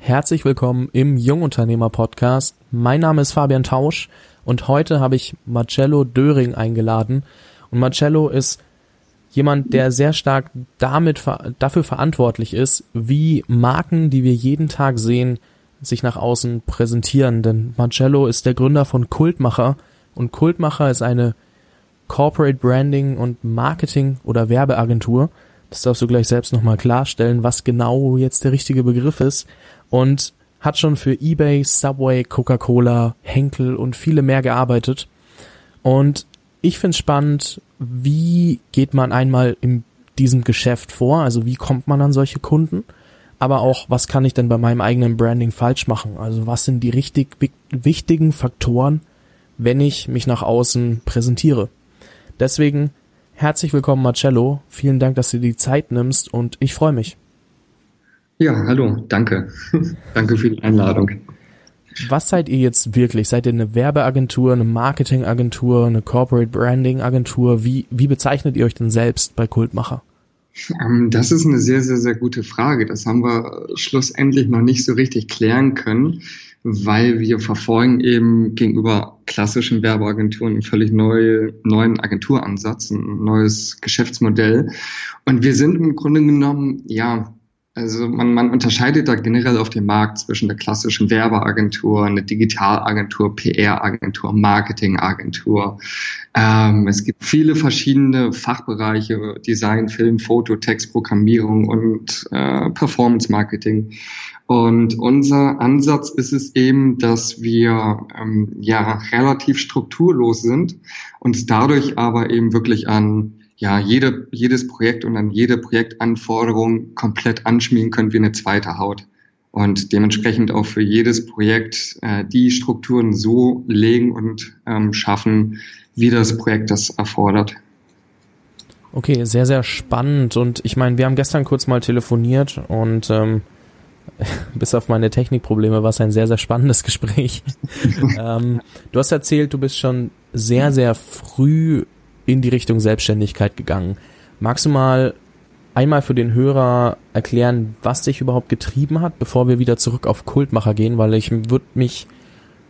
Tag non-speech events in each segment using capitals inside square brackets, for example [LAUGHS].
Herzlich willkommen im Jungunternehmer Podcast. Mein Name ist Fabian Tausch und heute habe ich Marcello Döring eingeladen. Und Marcello ist jemand, der sehr stark damit dafür verantwortlich ist, wie Marken, die wir jeden Tag sehen, sich nach außen präsentieren. Denn Marcello ist der Gründer von Kultmacher und Kultmacher ist eine Corporate Branding und Marketing oder Werbeagentur. Das darfst du gleich selbst nochmal klarstellen, was genau jetzt der richtige Begriff ist. Und hat schon für eBay, Subway, Coca-Cola, Henkel und viele mehr gearbeitet. Und ich finde es spannend, wie geht man einmal in diesem Geschäft vor, also wie kommt man an solche Kunden, aber auch, was kann ich denn bei meinem eigenen Branding falsch machen? Also was sind die richtig wichtigen Faktoren, wenn ich mich nach außen präsentiere? Deswegen herzlich willkommen Marcello, vielen Dank, dass du dir die Zeit nimmst und ich freue mich. Ja, hallo, danke. [LAUGHS] danke für die Einladung. Was seid ihr jetzt wirklich? Seid ihr eine Werbeagentur, eine Marketingagentur, eine Corporate Branding Agentur? Wie, wie bezeichnet ihr euch denn selbst bei Kultmacher? Ähm, das ist eine sehr, sehr, sehr gute Frage. Das haben wir schlussendlich noch nicht so richtig klären können, weil wir verfolgen eben gegenüber klassischen Werbeagenturen einen völlig neue, neuen Agenturansatz, ein neues Geschäftsmodell. Und wir sind im Grunde genommen, ja, also man, man unterscheidet da generell auf dem Markt zwischen der klassischen Werbeagentur, eine Digitalagentur, PR-Agentur, Marketingagentur. Ähm, es gibt viele verschiedene Fachbereiche, Design, Film, Foto, Text, Programmierung und äh, Performance Marketing. Und unser Ansatz ist es eben, dass wir ähm, ja relativ strukturlos sind und dadurch aber eben wirklich an ja, jede, jedes Projekt und dann jede Projektanforderung komplett anschmiegen können wie eine zweite Haut. Und dementsprechend auch für jedes Projekt äh, die Strukturen so legen und ähm, schaffen, wie das Projekt das erfordert. Okay, sehr, sehr spannend. Und ich meine, wir haben gestern kurz mal telefoniert und ähm, [LAUGHS] bis auf meine Technikprobleme war es ein sehr, sehr spannendes Gespräch. [LAUGHS] ähm, du hast erzählt, du bist schon sehr, sehr früh in die Richtung Selbstständigkeit gegangen. Magst du mal einmal für den Hörer erklären, was dich überhaupt getrieben hat, bevor wir wieder zurück auf Kultmacher gehen, weil ich würde mich,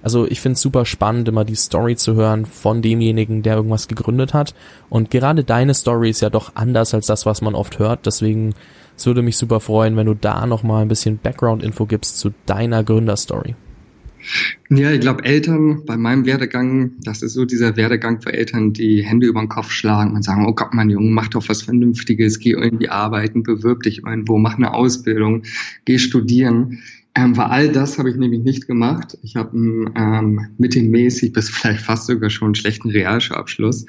also ich finde es super spannend, immer die Story zu hören von demjenigen, der irgendwas gegründet hat. Und gerade deine Story ist ja doch anders als das, was man oft hört. Deswegen es würde mich super freuen, wenn du da nochmal ein bisschen Background-Info gibst zu deiner Gründerstory. Ja, ich glaube, Eltern bei meinem Werdegang, das ist so dieser Werdegang für Eltern, die Hände über den Kopf schlagen und sagen, oh Gott, mein Junge, mach doch was Vernünftiges, geh irgendwie arbeiten, bewirb dich irgendwo, mach eine Ausbildung, geh studieren. Ähm, weil all das habe ich nämlich nicht gemacht. Ich habe ähm, mittelmäßig bis vielleicht fast sogar schon einen schlechten Realschulabschluss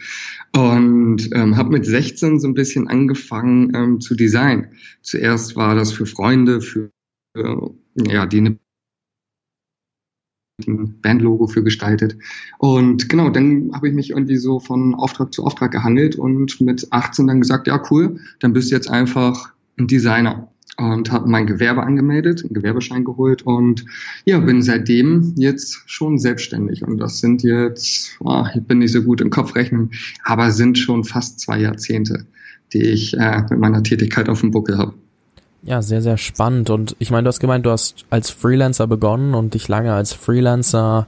und ähm, habe mit 16 so ein bisschen angefangen ähm, zu designen. Zuerst war das für Freunde, für äh, ja, die eine ein Bandlogo für gestaltet. Und genau, dann habe ich mich irgendwie so von Auftrag zu Auftrag gehandelt und mit 18 dann gesagt, ja cool, dann bist du jetzt einfach ein Designer und habe mein Gewerbe angemeldet, einen Gewerbeschein geholt und ja, bin seitdem jetzt schon selbstständig und das sind jetzt, oh, ich bin nicht so gut im Kopfrechnen, aber sind schon fast zwei Jahrzehnte, die ich äh, mit meiner Tätigkeit auf dem Buckel habe. Ja, sehr, sehr spannend. Und ich meine, du hast gemeint, du hast als Freelancer begonnen und dich lange als Freelancer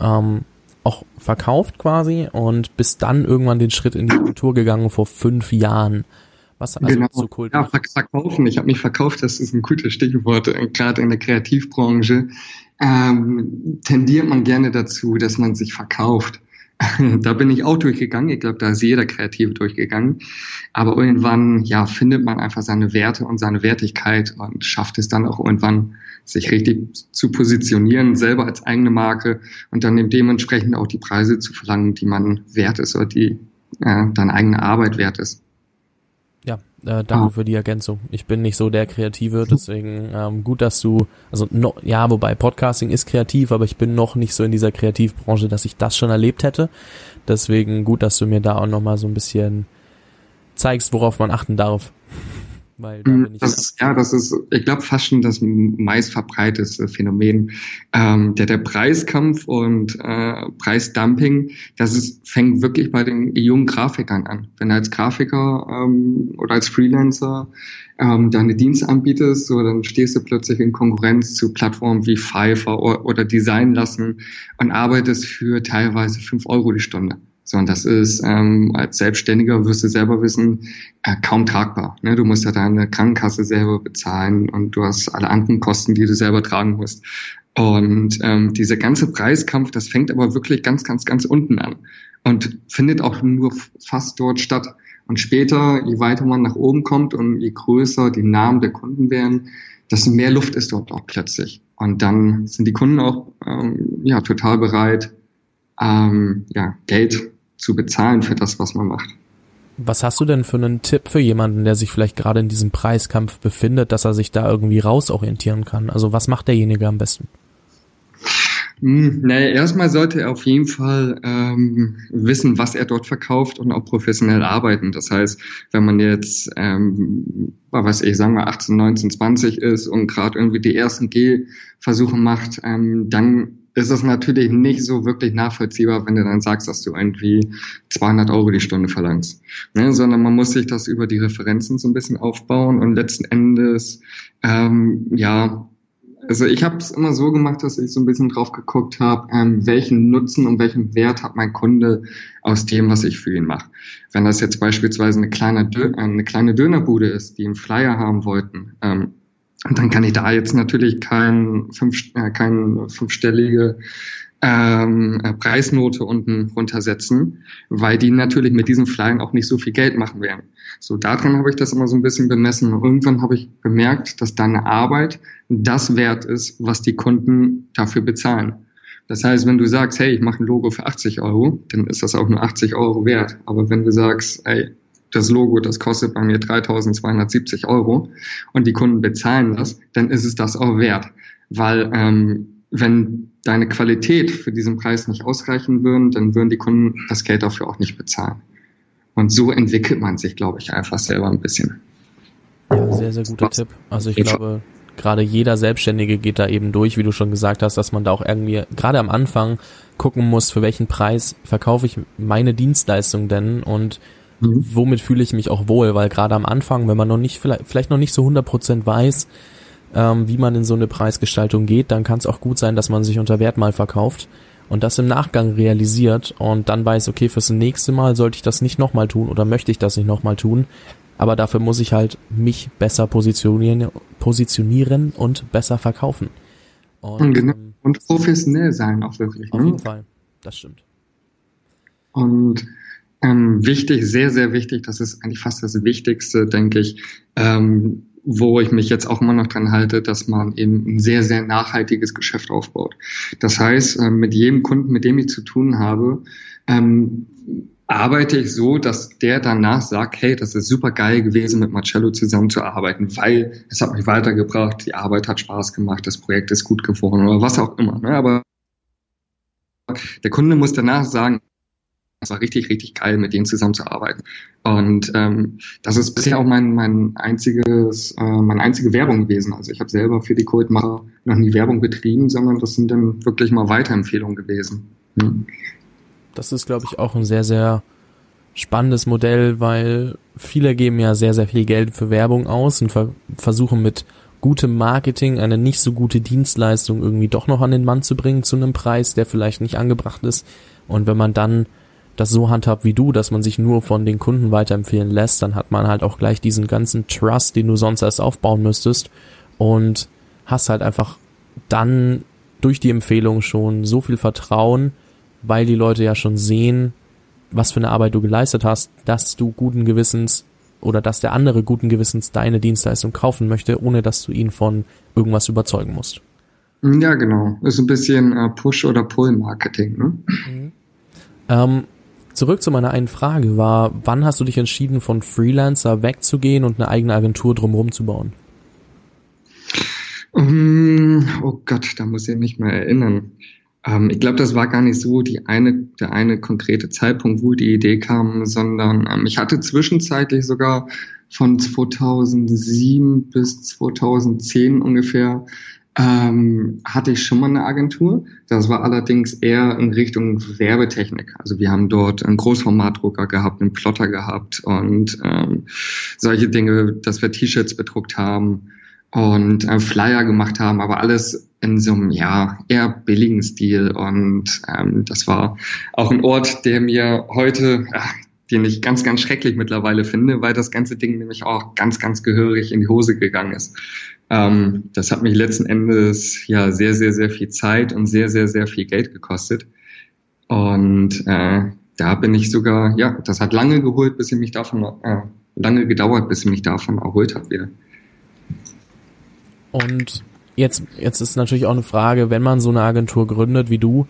ähm, auch verkauft quasi und bist dann irgendwann den Schritt in die Kultur gegangen vor fünf Jahren. Was also genau. zu Kult ja, verkaufen. Ich habe mich verkauft, das ist ein gutes Stichwort, äh, gerade in der Kreativbranche. Ähm, tendiert man gerne dazu, dass man sich verkauft. [LAUGHS] da bin ich auch durchgegangen. Ich glaube, da ist jeder Kreative durchgegangen. Aber irgendwann, ja, findet man einfach seine Werte und seine Wertigkeit und schafft es dann auch irgendwann, sich richtig zu positionieren, selber als eigene Marke und dann dementsprechend auch die Preise zu verlangen, die man wert ist oder die äh, deine eigene Arbeit wert ist. Äh, danke für die Ergänzung. Ich bin nicht so der Kreative, deswegen ähm, gut, dass du, also no, ja, wobei Podcasting ist kreativ, aber ich bin noch nicht so in dieser Kreativbranche, dass ich das schon erlebt hätte. Deswegen gut, dass du mir da auch nochmal so ein bisschen zeigst, worauf man achten darf. Weil ich das ist, ja, das ist, ich glaube, fast schon das meist verbreitete Phänomen. Ähm, der, der Preiskampf und äh, Preisdumping, das ist, fängt wirklich bei den jungen Grafikern an. Wenn du als Grafiker ähm, oder als Freelancer ähm, deine Dienste anbietest, so dann stehst du plötzlich in Konkurrenz zu Plattformen wie Fiverr oder, oder Design lassen und arbeitest für teilweise fünf Euro die Stunde. So, und das ist ähm, als Selbstständiger, wirst du selber wissen, äh, kaum tragbar. Ne? Du musst ja deine Krankenkasse selber bezahlen und du hast alle anderen Kosten, die du selber tragen musst. Und ähm, dieser ganze Preiskampf, das fängt aber wirklich ganz, ganz, ganz unten an und findet auch nur fast dort statt. Und später, je weiter man nach oben kommt und je größer die Namen der Kunden werden, desto mehr Luft ist dort auch plötzlich. Und dann sind die Kunden auch ähm, ja total bereit, ähm, ja, Geld zu bezahlen für das, was man macht. Was hast du denn für einen Tipp für jemanden, der sich vielleicht gerade in diesem Preiskampf befindet, dass er sich da irgendwie rausorientieren kann? Also was macht derjenige am besten? Hm, naja, erstmal sollte er auf jeden Fall ähm, wissen, was er dort verkauft und auch professionell arbeiten. Das heißt, wenn man jetzt, ähm, was ich sagen wir 18, 19, 20 ist und gerade irgendwie die ersten G-Versuche macht, ähm, dann ist es natürlich nicht so wirklich nachvollziehbar, wenn du dann sagst, dass du irgendwie 200 Euro die Stunde verlangst, ne? sondern man muss sich das über die Referenzen so ein bisschen aufbauen und letzten Endes, ähm, ja, also ich habe es immer so gemacht, dass ich so ein bisschen drauf geguckt habe, ähm, welchen Nutzen und welchen Wert hat mein Kunde aus dem, was ich für ihn mache. Wenn das jetzt beispielsweise eine kleine, Dö eine kleine Dönerbude ist, die einen Flyer haben wollten, ähm, dann kann ich da jetzt natürlich kein, fünf, äh, kein fünfstellige ähm, äh, Preisnote unten runtersetzen, weil die natürlich mit diesen Flyern auch nicht so viel Geld machen werden. So daran habe ich das immer so ein bisschen bemessen. Und irgendwann habe ich bemerkt, dass deine Arbeit das wert ist, was die Kunden dafür bezahlen. Das heißt, wenn du sagst, hey, ich mache ein Logo für 80 Euro, dann ist das auch nur 80 Euro wert. Aber wenn du sagst, ey, das Logo, das kostet bei mir 3270 Euro und die Kunden bezahlen das, dann ist es das auch wert. Weil ähm, wenn deine Qualität für diesen Preis nicht ausreichen würden, dann würden die Kunden das Geld dafür auch nicht bezahlen. Und so entwickelt man sich, glaube ich, einfach selber ein bisschen. Ja, sehr, sehr guter Tipp. Also ich glaube, gerade jeder Selbstständige geht da eben durch, wie du schon gesagt hast, dass man da auch irgendwie gerade am Anfang gucken muss, für welchen Preis verkaufe ich meine Dienstleistung denn und mhm. womit fühle ich mich auch wohl, weil gerade am Anfang, wenn man noch nicht, vielleicht, vielleicht noch nicht so 100% weiß, ähm, wie man in so eine Preisgestaltung geht, dann kann es auch gut sein, dass man sich unter Wert mal verkauft und das im Nachgang realisiert und dann weiß, okay, fürs nächste Mal sollte ich das nicht nochmal tun oder möchte ich das nicht nochmal tun, aber dafür muss ich halt mich besser positionieren, positionieren und besser verkaufen. Und, genau. Ähm, und professionell sein auch wirklich. Auf ne? jeden Fall, das stimmt. Und ähm, wichtig, sehr, sehr wichtig, das ist eigentlich fast das Wichtigste, denke ich, ähm, wo ich mich jetzt auch immer noch dran halte, dass man eben ein sehr, sehr nachhaltiges Geschäft aufbaut. Das heißt, äh, mit jedem Kunden, mit dem ich zu tun habe, ähm, arbeite ich so, dass der danach sagt, hey, das ist super geil gewesen, mit Marcello zusammenzuarbeiten, weil es hat mich weitergebracht, die Arbeit hat Spaß gemacht, das Projekt ist gut geworden oder was auch immer. Ne? Aber der Kunde muss danach sagen, es war richtig, richtig geil, mit denen zusammenzuarbeiten. Und ähm, das ist bisher auch mein, mein einziges, äh, meine einzige Werbung gewesen. Also ich habe selber für die Coldmacher noch nie Werbung betrieben, sondern das sind dann wirklich mal Weiterempfehlungen gewesen. Hm. Das ist, glaube ich, auch ein sehr, sehr spannendes Modell, weil viele geben ja sehr, sehr viel Geld für Werbung aus und ver versuchen mit gutem Marketing eine nicht so gute Dienstleistung irgendwie doch noch an den Mann zu bringen zu einem Preis, der vielleicht nicht angebracht ist. Und wenn man dann das so handhabt wie du, dass man sich nur von den Kunden weiterempfehlen lässt, dann hat man halt auch gleich diesen ganzen Trust, den du sonst erst aufbauen müsstest und hast halt einfach dann durch die Empfehlung schon so viel Vertrauen, weil die Leute ja schon sehen, was für eine Arbeit du geleistet hast, dass du guten Gewissens oder dass der andere guten Gewissens deine Dienstleistung kaufen möchte, ohne dass du ihn von irgendwas überzeugen musst. Ja, genau. Ist ein bisschen äh, Push- oder Pull-Marketing. Ne? Mhm. Ähm, Zurück zu meiner einen Frage war, wann hast du dich entschieden, von Freelancer wegzugehen und eine eigene Agentur drumherum zu bauen? Um, oh Gott, da muss ich mich mal erinnern. Ähm, ich glaube, das war gar nicht so die eine, der eine konkrete Zeitpunkt, wo die Idee kam, sondern ähm, ich hatte zwischenzeitlich sogar von 2007 bis 2010 ungefähr ähm, hatte ich schon mal eine Agentur. Das war allerdings eher in Richtung Werbetechnik. Also wir haben dort einen Großformatdrucker gehabt, einen Plotter gehabt und ähm, solche Dinge, dass wir T-Shirts bedruckt haben und äh, Flyer gemacht haben, aber alles in so einem ja eher billigen Stil. Und ähm, das war auch ein Ort, der mir heute, ach, den ich ganz, ganz schrecklich mittlerweile finde, weil das ganze Ding nämlich auch ganz, ganz gehörig in die Hose gegangen ist. Ähm, das hat mich letzten Endes ja sehr, sehr, sehr viel Zeit und sehr, sehr, sehr viel Geld gekostet. Und äh, da bin ich sogar, ja, das hat lange geholt, bis ich mich davon, äh, lange gedauert, bis ich mich davon erholt habe wieder. Und jetzt, jetzt ist natürlich auch eine Frage, wenn man so eine Agentur gründet wie du,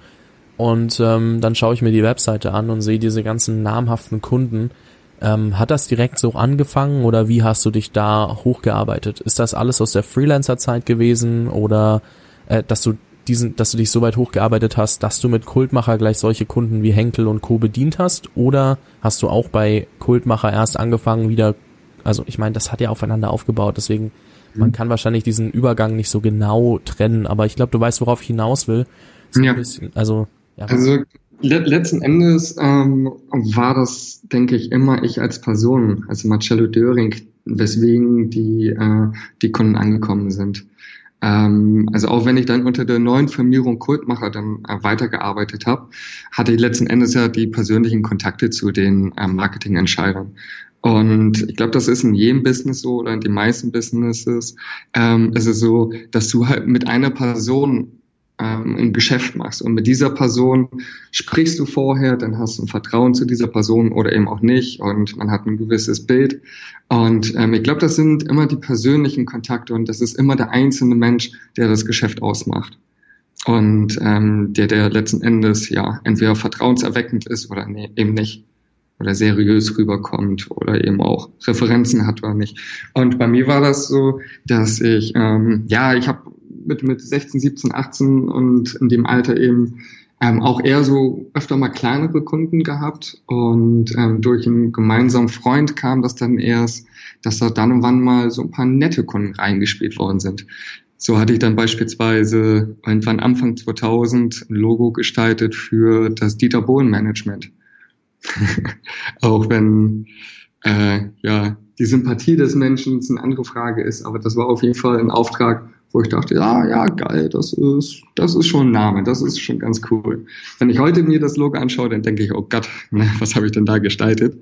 und ähm, dann schaue ich mir die Webseite an und sehe diese ganzen namhaften Kunden, ähm, hat das direkt so angefangen oder wie hast du dich da hochgearbeitet? Ist das alles aus der Freelancer-Zeit gewesen oder äh, dass du diesen, dass du dich so weit hochgearbeitet hast, dass du mit Kultmacher gleich solche Kunden wie Henkel und Co. bedient hast? Oder hast du auch bei Kultmacher erst angefangen, wieder, also ich meine, das hat ja aufeinander aufgebaut, deswegen, man mhm. kann wahrscheinlich diesen Übergang nicht so genau trennen, aber ich glaube, du weißt, worauf ich hinaus will. So ja. Bisschen, also, ja. Also letzten Endes ähm, war das, denke ich, immer ich als Person, also Marcello Döring, weswegen die, äh, die Kunden angekommen sind. Ähm, also auch wenn ich dann unter der neuen Firmierung Kultmacher dann äh, weitergearbeitet habe, hatte ich letzten Endes ja die persönlichen Kontakte zu den äh, Marketingentscheidern. Und ich glaube, das ist in jedem Business so oder in den meisten Businesses. Ähm, ist es so, dass du halt mit einer Person ähm, ein Geschäft machst. Und mit dieser Person sprichst du vorher, dann hast du ein Vertrauen zu dieser Person oder eben auch nicht und man hat ein gewisses Bild. Und ähm, ich glaube, das sind immer die persönlichen Kontakte und das ist immer der einzelne Mensch, der das Geschäft ausmacht. Und ähm, der, der letzten Endes ja entweder vertrauenserweckend ist oder nee, eben nicht oder seriös rüberkommt oder eben auch Referenzen hat oder nicht. Und bei mir war das so, dass ich, ähm, ja, ich habe mit, mit 16, 17, 18 und in dem Alter eben ähm, auch eher so öfter mal kleinere Kunden gehabt und ähm, durch einen gemeinsamen Freund kam das dann erst, dass da dann und wann mal so ein paar nette Kunden reingespielt worden sind. So hatte ich dann beispielsweise irgendwann Anfang 2000 ein Logo gestaltet für das Dieter Bohlen Management. [LAUGHS] auch wenn äh, ja die Sympathie des Menschen eine andere Frage ist, aber das war auf jeden Fall ein Auftrag, wo ich dachte, ja, ja, geil, das ist, das ist schon ein Name, das ist schon ganz cool. Wenn ich heute mir das Logo anschaue, dann denke ich, oh Gott, [LAUGHS] ne, was habe ich denn da gestaltet?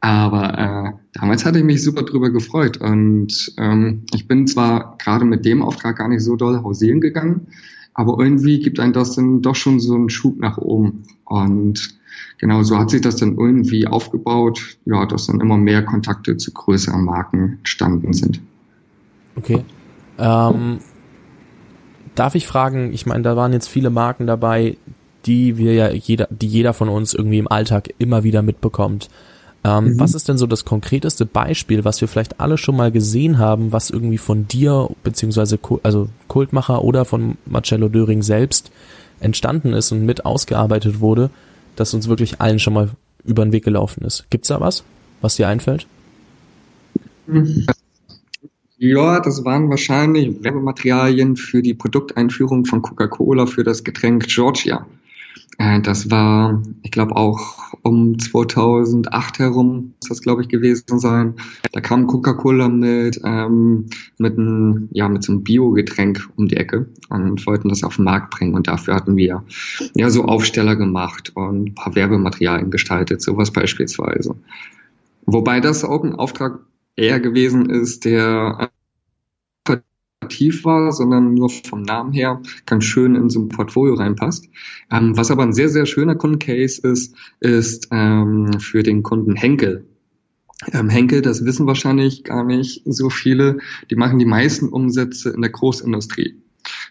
Aber äh, damals hatte ich mich super drüber gefreut und ähm, ich bin zwar gerade mit dem Auftrag gar nicht so doll hausieren gegangen, aber irgendwie gibt ein das dann doch schon so einen Schub nach oben und genau so hat sich das dann irgendwie aufgebaut, ja, dass dann immer mehr Kontakte zu größeren Marken entstanden sind. Okay. Ähm, darf ich fragen, ich meine, da waren jetzt viele Marken dabei, die wir ja jeder, die jeder von uns irgendwie im Alltag immer wieder mitbekommt. Ähm, mhm. Was ist denn so das konkreteste Beispiel, was wir vielleicht alle schon mal gesehen haben, was irgendwie von dir, beziehungsweise also Kultmacher oder von Marcello Döring selbst entstanden ist und mit ausgearbeitet wurde, das uns wirklich allen schon mal über den Weg gelaufen ist? Gibt's da was, was dir einfällt? Mhm. Ja, das waren wahrscheinlich Werbematerialien für die Produkteinführung von Coca-Cola für das Getränk Georgia. Äh, das war, ich glaube, auch um 2008 herum, muss das, glaube ich, gewesen sein. Da kam Coca-Cola mit, ähm, mit, ein, ja, mit so einem Bio-Getränk um die Ecke und wollten das auf den Markt bringen. Und dafür hatten wir ja so Aufsteller gemacht und ein paar Werbematerialien gestaltet, sowas beispielsweise. Wobei das auch ein Auftrag eher gewesen ist, der aktiv war, sondern nur vom Namen her ganz schön in so ein Portfolio reinpasst. Ähm, was aber ein sehr, sehr schöner Kundencase ist, ist ähm, für den Kunden Henkel. Ähm, Henkel, das wissen wahrscheinlich gar nicht so viele, die machen die meisten Umsätze in der Großindustrie.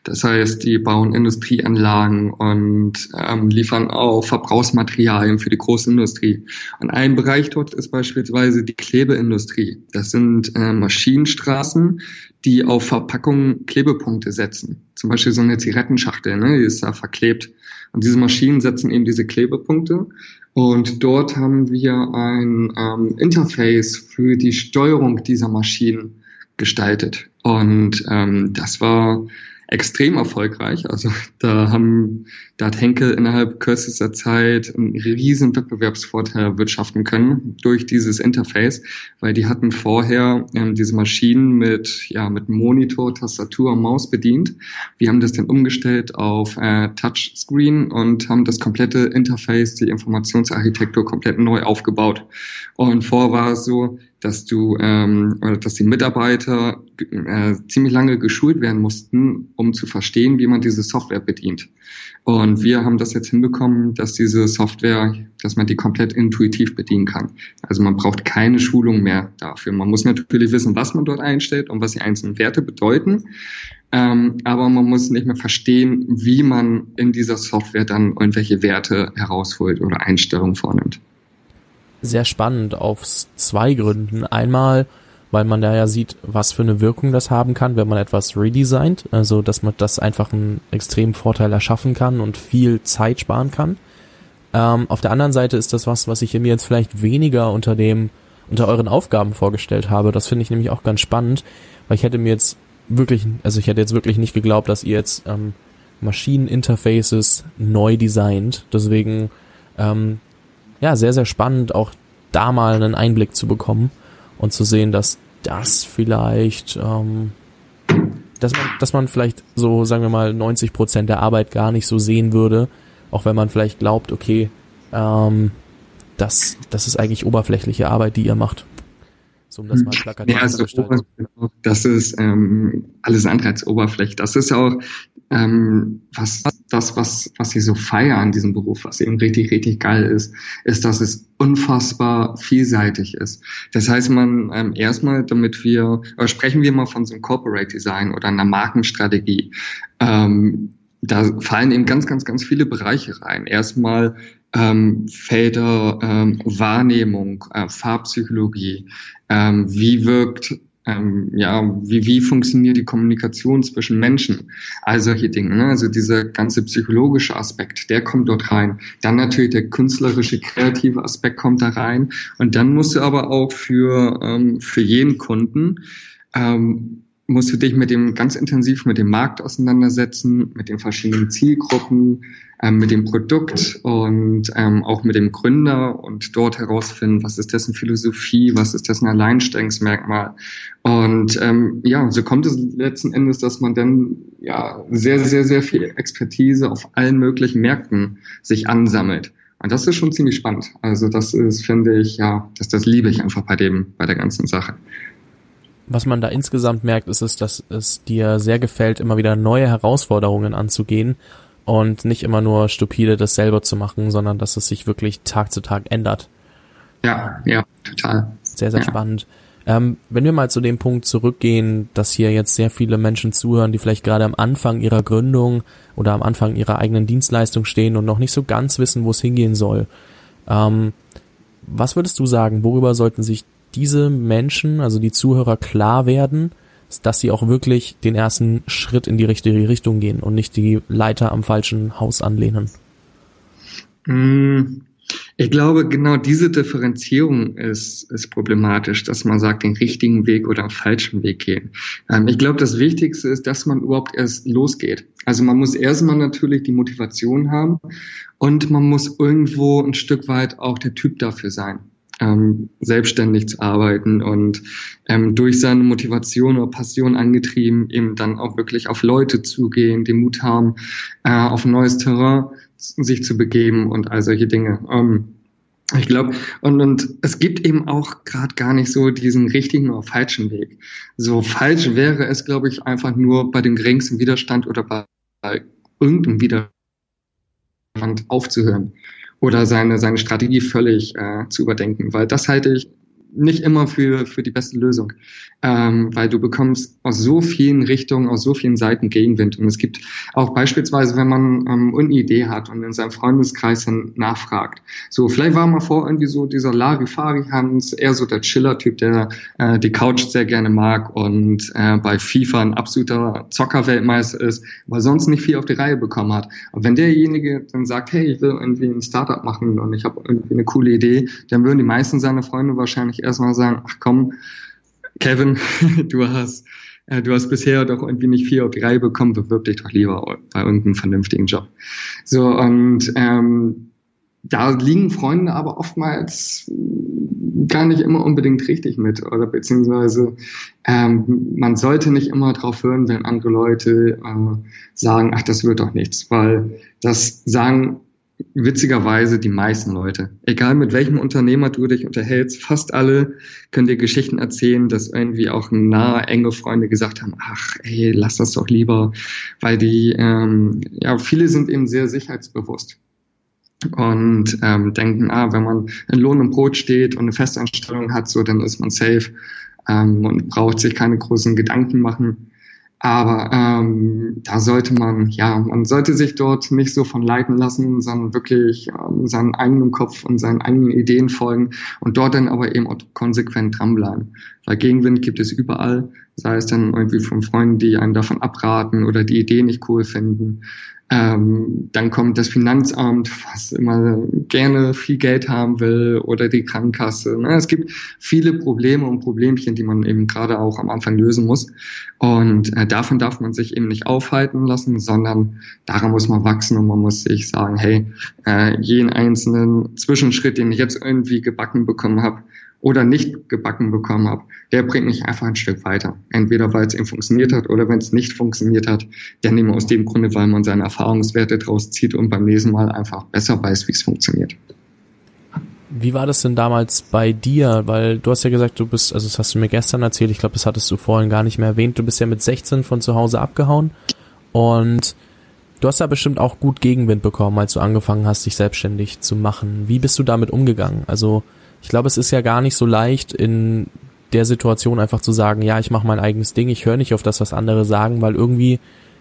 Das heißt, die bauen Industrieanlagen und ähm, liefern auch Verbrauchsmaterialien für die große Industrie. Und ein Bereich dort ist beispielsweise die Klebeindustrie. Das sind äh, Maschinenstraßen, die auf Verpackungen Klebepunkte setzen. Zum Beispiel so eine Zigarettenschachtel, ne, die ist da verklebt. Und diese Maschinen setzen eben diese Klebepunkte. Und dort haben wir ein ähm, Interface für die Steuerung dieser Maschinen gestaltet. Und ähm, das war extrem erfolgreich. Also da haben, da hat Henkel innerhalb kürzester Zeit einen riesen Wettbewerbsvorteil erwirtschaften können durch dieses Interface, weil die hatten vorher ähm, diese Maschinen mit, ja, mit Monitor, Tastatur Maus bedient. Wir haben das dann umgestellt auf äh, Touchscreen und haben das komplette Interface, die Informationsarchitektur komplett neu aufgebaut. Und vorher war es so, dass du, ähm, dass die Mitarbeiter äh, ziemlich lange geschult werden mussten, um zu verstehen, wie man diese Software bedient. Und wir haben das jetzt hinbekommen, dass diese Software, dass man die komplett intuitiv bedienen kann. Also man braucht keine Schulung mehr dafür. Man muss natürlich wissen, was man dort einstellt und was die einzelnen Werte bedeuten. Ähm, aber man muss nicht mehr verstehen, wie man in dieser Software dann irgendwelche Werte herausholt oder Einstellungen vornimmt sehr spannend aus zwei Gründen. Einmal, weil man da ja sieht, was für eine Wirkung das haben kann, wenn man etwas redesignt, also dass man das einfach einen extremen Vorteil erschaffen kann und viel Zeit sparen kann. Ähm, auf der anderen Seite ist das was, was ich mir jetzt vielleicht weniger unter dem unter euren Aufgaben vorgestellt habe. Das finde ich nämlich auch ganz spannend, weil ich hätte mir jetzt wirklich, also ich hätte jetzt wirklich nicht geglaubt, dass ihr jetzt ähm, Maschineninterfaces neu designt. Deswegen ähm, ja, sehr, sehr spannend, auch da mal einen Einblick zu bekommen und zu sehen, dass das vielleicht, ähm, dass man, dass man vielleicht so, sagen wir mal, 90 Prozent der Arbeit gar nicht so sehen würde, auch wenn man vielleicht glaubt, okay, ähm, das, das ist eigentlich oberflächliche Arbeit, die ihr macht. So, um das mal plakativ ja, also Das ist ähm, alles andere als Oberfläche. Das ist auch ähm, was das, was, was ich so feiere an diesem Beruf, was eben richtig, richtig geil ist, ist, dass es unfassbar vielseitig ist. Das heißt, man ähm, erstmal, damit wir, oder sprechen wir mal von so einem Corporate Design oder einer Markenstrategie. Ähm, da fallen eben ganz, ganz, ganz viele Bereiche rein. Erstmal ähm, Felder ähm, Wahrnehmung, äh, Farbpsychologie, ähm, wie wirkt ähm, ja, wie, wie funktioniert die Kommunikation zwischen Menschen? All solche Dinge. Ne? Also dieser ganze psychologische Aspekt, der kommt dort rein. Dann natürlich der künstlerische, kreative Aspekt kommt da rein. Und dann musst du aber auch für, ähm, für jeden Kunden ähm, musst du dich mit dem ganz intensiv mit dem Markt auseinandersetzen, mit den verschiedenen Zielgruppen, ähm, mit dem Produkt und ähm, auch mit dem Gründer und dort herausfinden, was ist dessen Philosophie, was ist dessen Alleinstellungsmerkmal. Und ähm, ja, so kommt es letzten Endes, dass man dann ja sehr, sehr, sehr viel Expertise auf allen möglichen Märkten sich ansammelt. Und das ist schon ziemlich spannend. Also das ist, finde ich, ja, das, das liebe ich einfach bei dem, bei der ganzen Sache was man da insgesamt merkt, ist es, dass es dir sehr gefällt, immer wieder neue Herausforderungen anzugehen und nicht immer nur stupide das selber zu machen, sondern dass es sich wirklich Tag zu Tag ändert. Ja, ja, total. Sehr, sehr ja. spannend. Ähm, wenn wir mal zu dem Punkt zurückgehen, dass hier jetzt sehr viele Menschen zuhören, die vielleicht gerade am Anfang ihrer Gründung oder am Anfang ihrer eigenen Dienstleistung stehen und noch nicht so ganz wissen, wo es hingehen soll. Ähm, was würdest du sagen, worüber sollten sich diese Menschen, also die Zuhörer klar werden, dass sie auch wirklich den ersten Schritt in die richtige Richtung gehen und nicht die Leiter am falschen Haus anlehnen? Mm, ich glaube, genau diese Differenzierung ist, ist problematisch, dass man sagt, den richtigen Weg oder den falschen Weg gehen. Ähm, ich glaube, das Wichtigste ist, dass man überhaupt erst losgeht. Also man muss erstmal natürlich die Motivation haben und man muss irgendwo ein Stück weit auch der Typ dafür sein ähm, selbstständig zu arbeiten und ähm, durch seine Motivation oder Passion angetrieben, eben dann auch wirklich auf Leute zugehen, den Mut haben, äh, auf neues Terrain sich zu begeben und all solche Dinge. Ähm, ich glaube, und, und es gibt eben auch gerade gar nicht so diesen richtigen oder falschen Weg. So falsch wäre es, glaube ich, einfach nur bei dem geringsten Widerstand oder bei irgendeinem Widerstand aufzuhören oder seine, seine Strategie völlig äh, zu überdenken, weil das halte ich nicht immer für, für die beste Lösung, ähm, weil du bekommst aus so vielen Richtungen, aus so vielen Seiten Gegenwind. Und es gibt auch beispielsweise, wenn man ähm, eine Idee hat und in seinem Freundeskreis dann nachfragt. So, vielleicht war mal vor irgendwie so dieser Larifari-Hans, eher so der Chiller-Typ, der äh, die Couch sehr gerne mag und äh, bei FIFA ein absoluter Zockerweltmeister ist, weil sonst nicht viel auf die Reihe bekommen hat. Und wenn derjenige dann sagt, hey, ich will irgendwie ein Startup machen und ich habe irgendwie eine coole Idee, dann würden die meisten seiner Freunde wahrscheinlich erstmal sagen, ach komm, Kevin, [LAUGHS] du hast, äh, du hast bisher doch irgendwie nicht viel auf die Reihe bekommen, bewirb dich doch lieber bei irgendeinem vernünftigen Job. So, und ähm, da liegen Freunde aber oftmals gar nicht immer unbedingt richtig mit oder beziehungsweise ähm, man sollte nicht immer drauf hören, wenn andere Leute äh, sagen, ach, das wird doch nichts, weil das sagen witzigerweise die meisten Leute. Egal mit welchem Unternehmer du dich unterhältst, fast alle können dir Geschichten erzählen, dass irgendwie auch nahe, enge Freunde gesagt haben, ach ey, lass das doch lieber, weil die, ähm, ja, viele sind eben sehr sicherheitsbewusst und ähm, denken, ah, wenn man in Lohn und Brot steht und eine Festanstellung hat, so dann ist man safe ähm, und braucht sich keine großen Gedanken machen. Aber ähm, da sollte man, ja, man sollte sich dort nicht so von leiten lassen, sondern wirklich ähm, seinen eigenen Kopf und seinen eigenen Ideen folgen und dort dann aber eben auch konsequent dranbleiben. Weil Gegenwind gibt es überall, sei es dann irgendwie von Freunden, die einen davon abraten oder die Idee nicht cool finden. Ähm, dann kommt das Finanzamt, was immer gerne viel Geld haben will, oder die Krankenkasse. Ne? Es gibt viele Probleme und Problemchen, die man eben gerade auch am Anfang lösen muss. Und äh, davon darf man sich eben nicht aufhalten lassen, sondern daran muss man wachsen und man muss sich sagen, hey, äh, jeden einzelnen Zwischenschritt, den ich jetzt irgendwie gebacken bekommen habe, oder nicht gebacken bekommen habe, der bringt mich einfach ein Stück weiter. Entweder weil es eben funktioniert hat oder wenn es nicht funktioniert hat, dann eben aus dem Grunde, weil man seine Erfahrungswerte draus zieht und beim nächsten Mal einfach besser weiß, wie es funktioniert. Wie war das denn damals bei dir? Weil du hast ja gesagt, du bist, also das hast du mir gestern erzählt, ich glaube, das hattest du vorhin gar nicht mehr erwähnt, du bist ja mit 16 von zu Hause abgehauen und du hast da bestimmt auch gut Gegenwind bekommen, als du angefangen hast, dich selbstständig zu machen. Wie bist du damit umgegangen? Also ich glaube, es ist ja gar nicht so leicht in der Situation einfach zu sagen, ja, ich mache mein eigenes Ding, ich höre nicht auf das, was andere sagen, weil irgendwie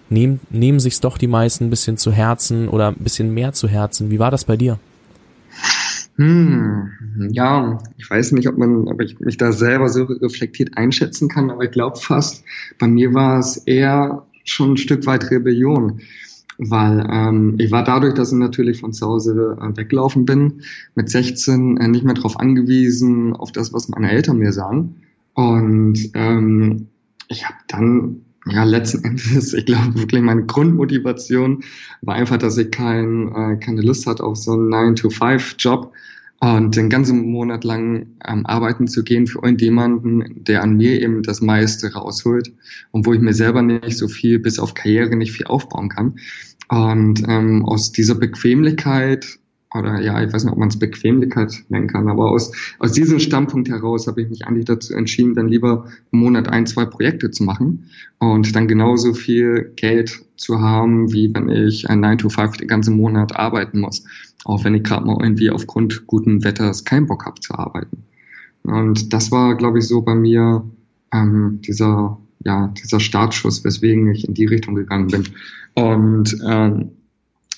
nehmen, nehmen sich's doch die meisten ein bisschen zu Herzen oder ein bisschen mehr zu Herzen. Wie war das bei dir? Hm, ja, ich weiß nicht, ob man, ob ich mich da selber so reflektiert einschätzen kann, aber ich glaube fast, bei mir war es eher schon ein Stück weit Rebellion weil ähm, ich war dadurch, dass ich natürlich von zu Hause äh, weggelaufen bin, mit 16 äh, nicht mehr darauf angewiesen, auf das, was meine Eltern mir sagen. Und ähm, ich habe dann, ja, letzten [LAUGHS] Endes, ich glaube wirklich meine Grundmotivation war einfach, dass ich kein, äh, keine Lust hatte auf so einen 9-to-5-Job und den ganzen Monat lang ähm, arbeiten zu gehen für irgendjemanden, der an mir eben das meiste rausholt und wo ich mir selber nicht so viel bis auf Karriere nicht viel aufbauen kann. Und ähm, aus dieser Bequemlichkeit oder ja, ich weiß nicht, ob man es Bequemlichkeit nennen kann, aber aus, aus diesem Standpunkt heraus habe ich mich eigentlich dazu entschieden, dann lieber im Monat ein, zwei Projekte zu machen und dann genauso viel Geld zu haben, wie wenn ich ein 9 to 5 den ganzen Monat arbeiten muss. Auch wenn ich gerade mal irgendwie aufgrund guten Wetters keinen Bock habe zu arbeiten. Und das war, glaube ich, so bei mir ähm, dieser, ja, dieser Startschuss, weswegen ich in die Richtung gegangen bin. Und ähm,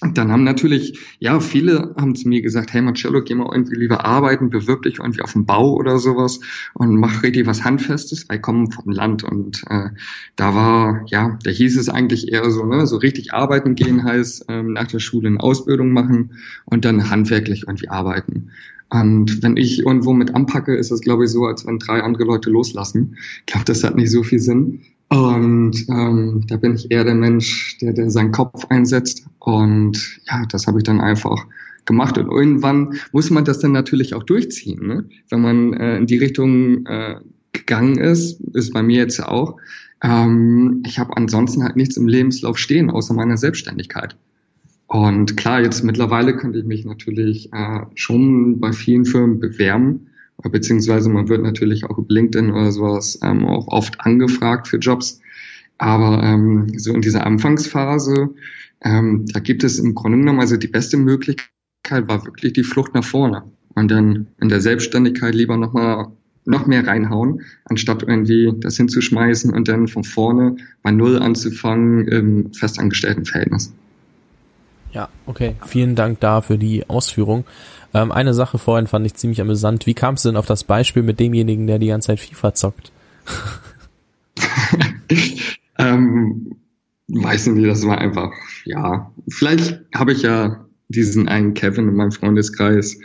dann haben natürlich, ja, viele haben zu mir gesagt, hey Marcello, geh mal irgendwie lieber arbeiten, bewirb dich irgendwie auf dem Bau oder sowas und mach richtig was Handfestes, weil ich komme vom Land und äh, da war, ja, da hieß es eigentlich eher so, ne, so richtig arbeiten gehen heißt ähm, nach der Schule eine Ausbildung machen und dann handwerklich irgendwie arbeiten. Und wenn ich irgendwo mit anpacke, ist das, glaube ich, so, als wenn drei andere Leute loslassen. Ich glaube, das hat nicht so viel Sinn. Und ähm, da bin ich eher der Mensch, der, der seinen Kopf einsetzt. Und ja, das habe ich dann einfach gemacht. Und irgendwann muss man das dann natürlich auch durchziehen. Ne? Wenn man äh, in die Richtung äh, gegangen ist, ist bei mir jetzt auch. Ähm, ich habe ansonsten halt nichts im Lebenslauf stehen, außer meiner Selbstständigkeit. Und klar, jetzt mittlerweile könnte ich mich natürlich äh, schon bei vielen Firmen bewerben beziehungsweise man wird natürlich auch über LinkedIn oder sowas ähm, auch oft angefragt für Jobs. Aber ähm, so in dieser Anfangsphase, ähm, da gibt es im Grunde genommen, also die beste Möglichkeit war wirklich die Flucht nach vorne. Und dann in der Selbstständigkeit lieber nochmal noch mehr reinhauen, anstatt irgendwie das hinzuschmeißen und dann von vorne bei Null anzufangen im festangestellten Verhältnis. Ja, okay. Vielen Dank da für die Ausführung. Ähm, eine Sache vorhin fand ich ziemlich amüsant. Wie kamst du denn auf das Beispiel mit demjenigen, der die ganze Zeit FIFA zockt? [LAUGHS] ähm, weiß nicht, das war einfach, ja, vielleicht habe ich ja diesen einen Kevin in meinem Freundeskreis,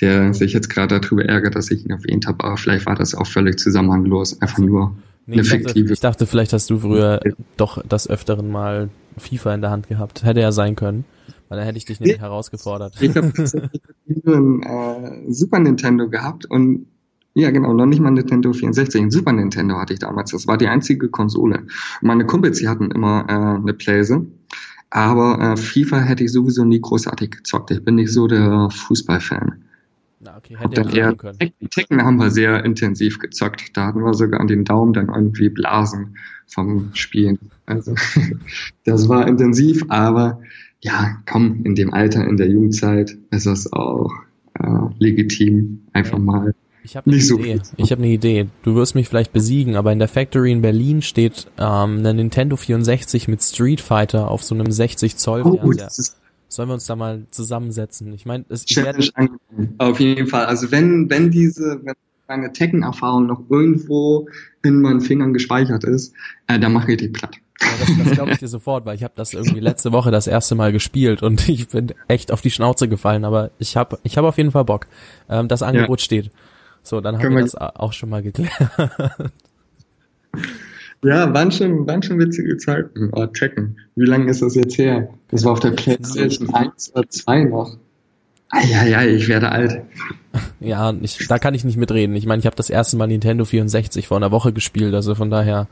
der sich jetzt gerade darüber ärgert, dass ich ihn erwähnt habe, aber vielleicht war das auch völlig zusammenhanglos, einfach nur nee, eine ich fiktive. Dachte, ich dachte, vielleicht hast du früher doch das öfteren Mal FIFA in der Hand gehabt. Hätte ja sein können. Weil dann hätte ich dich nämlich nee, herausgefordert. Ich habe [LAUGHS] ein äh, Super Nintendo gehabt und ja, genau, noch nicht mal Nintendo 64. Ein Super Nintendo hatte ich damals. Das war die einzige Konsole. Meine Kumpels, die hatten immer äh, eine Playse. Aber äh, FIFA hätte ich sowieso nie großartig gezockt. Ich bin nicht so der Fußballfan. Na, okay, hätte dann eher können. Tekken haben wir sehr intensiv gezockt. Da hatten wir sogar an den Daumen dann irgendwie Blasen vom Spielen. Also [LAUGHS] das war intensiv, aber ja, komm, in dem Alter, in der Jugendzeit ist das auch äh, legitim, einfach mal ich habe eine Idee. So ich habe eine Idee. Du wirst mich vielleicht besiegen, aber in der Factory in Berlin steht ähm, eine Nintendo 64 mit Street Fighter auf so einem 60 Zoll oh, Fernseher. Sollen wir uns da mal zusammensetzen? Ich meine, es werde auf jeden Fall. Also wenn wenn diese wenn meine Tekken-Erfahrung noch irgendwo in meinen Fingern gespeichert ist, äh, dann mache ich die platt. Ja, das, das glaube ich dir sofort, weil ich habe das irgendwie letzte Woche das erste Mal gespielt und [LAUGHS] ich bin echt auf die Schnauze gefallen, aber ich habe ich hab auf jeden Fall Bock. Ähm, das Angebot ja. steht. So, dann haben Können wir das auch schon mal geklärt. [LAUGHS] Ja, waren schon, waren schon witzige Zeiten. Oh, checken. Wie lange ist das jetzt her? Das war auf der PlayStation 1 oder 2 noch. Eieiei, ich werde alt. Ja, ich, da kann ich nicht mitreden. Ich meine, ich habe das erste Mal Nintendo 64 vor einer Woche gespielt, also von daher,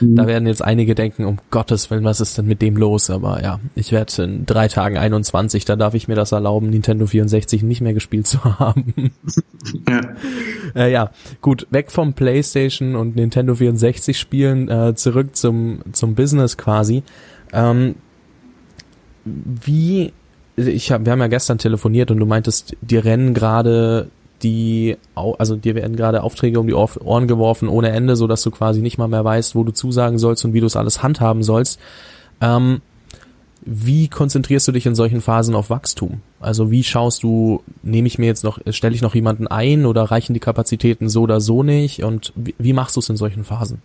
mhm. da werden jetzt einige denken, um Gottes Willen, was ist denn mit dem los? Aber ja, ich werde in drei Tagen 21, da darf ich mir das erlauben, Nintendo 64 nicht mehr gespielt zu [LAUGHS] haben. Ja, äh, ja gut, weg vom PlayStation und Nintendo 64 Spielen, äh, zurück zum, zum Business quasi. Ähm, wie ich hab, wir haben ja gestern telefoniert und du meintest, dir rennen gerade die, also dir werden gerade Aufträge um die Ohren geworfen ohne Ende, so dass du quasi nicht mal mehr weißt, wo du zusagen sollst und wie du es alles handhaben sollst. Ähm, wie konzentrierst du dich in solchen Phasen auf Wachstum? Also wie schaust du, nehme ich mir jetzt noch, stelle ich noch jemanden ein oder reichen die Kapazitäten so oder so nicht? Und wie, wie machst du es in solchen Phasen?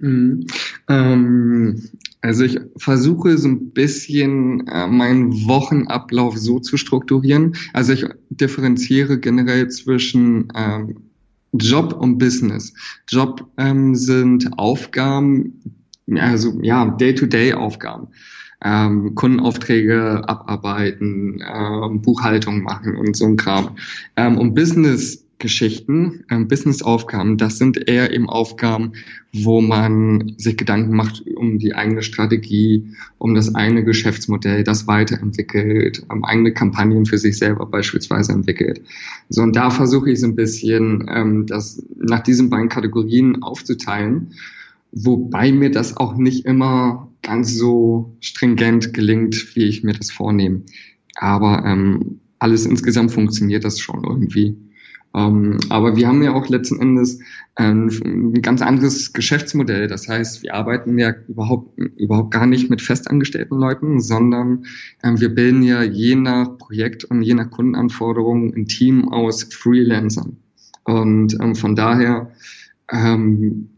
Mhm. Ähm, also ich versuche so ein bisschen äh, meinen Wochenablauf so zu strukturieren. Also ich differenziere generell zwischen ähm, Job und Business. Job ähm, sind Aufgaben, also ja, Day-to-Day-Aufgaben. Ähm, Kundenaufträge abarbeiten, ähm, Buchhaltung machen und so ein Kram. Ähm, und Business Geschichten, ähm, Business-Aufgaben, das sind eher eben Aufgaben, wo man sich Gedanken macht um die eigene Strategie, um das eigene Geschäftsmodell, das weiterentwickelt, ähm, eigene Kampagnen für sich selber beispielsweise entwickelt. So, und da versuche ich so ein bisschen, ähm, das nach diesen beiden Kategorien aufzuteilen, wobei mir das auch nicht immer ganz so stringent gelingt, wie ich mir das vornehme. Aber ähm, alles insgesamt funktioniert das schon irgendwie. Ähm, aber wir haben ja auch letzten Endes ein, ein ganz anderes Geschäftsmodell. Das heißt, wir arbeiten ja überhaupt, überhaupt gar nicht mit festangestellten Leuten, sondern ähm, wir bilden ja je nach Projekt und je nach Kundenanforderung ein Team aus Freelancern. Und ähm, von daher ähm,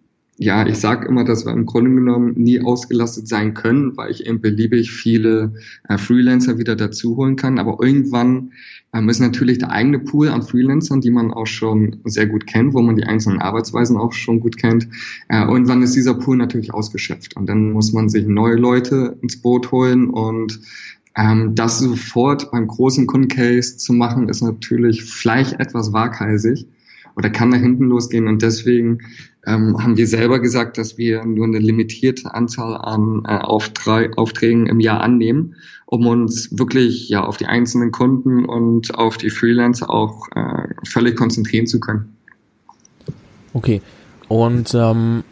ja, ich sage immer, dass wir im Grunde genommen nie ausgelastet sein können, weil ich eben beliebig viele äh, Freelancer wieder dazu holen kann. Aber irgendwann ähm, ist natürlich der eigene Pool an Freelancern, die man auch schon sehr gut kennt, wo man die einzelnen Arbeitsweisen auch schon gut kennt. Äh, irgendwann ist dieser Pool natürlich ausgeschöpft und dann muss man sich neue Leute ins Boot holen und ähm, das sofort beim großen Kundencase zu machen, ist natürlich vielleicht etwas waghalsig oder kann nach hinten losgehen. Und deswegen ähm, haben wir selber gesagt, dass wir nur eine limitierte Anzahl an äh, Auftra Aufträgen im Jahr annehmen, um uns wirklich ja auf die einzelnen Kunden und auf die Freelancer auch äh, völlig konzentrieren zu können. Okay. Und ähm,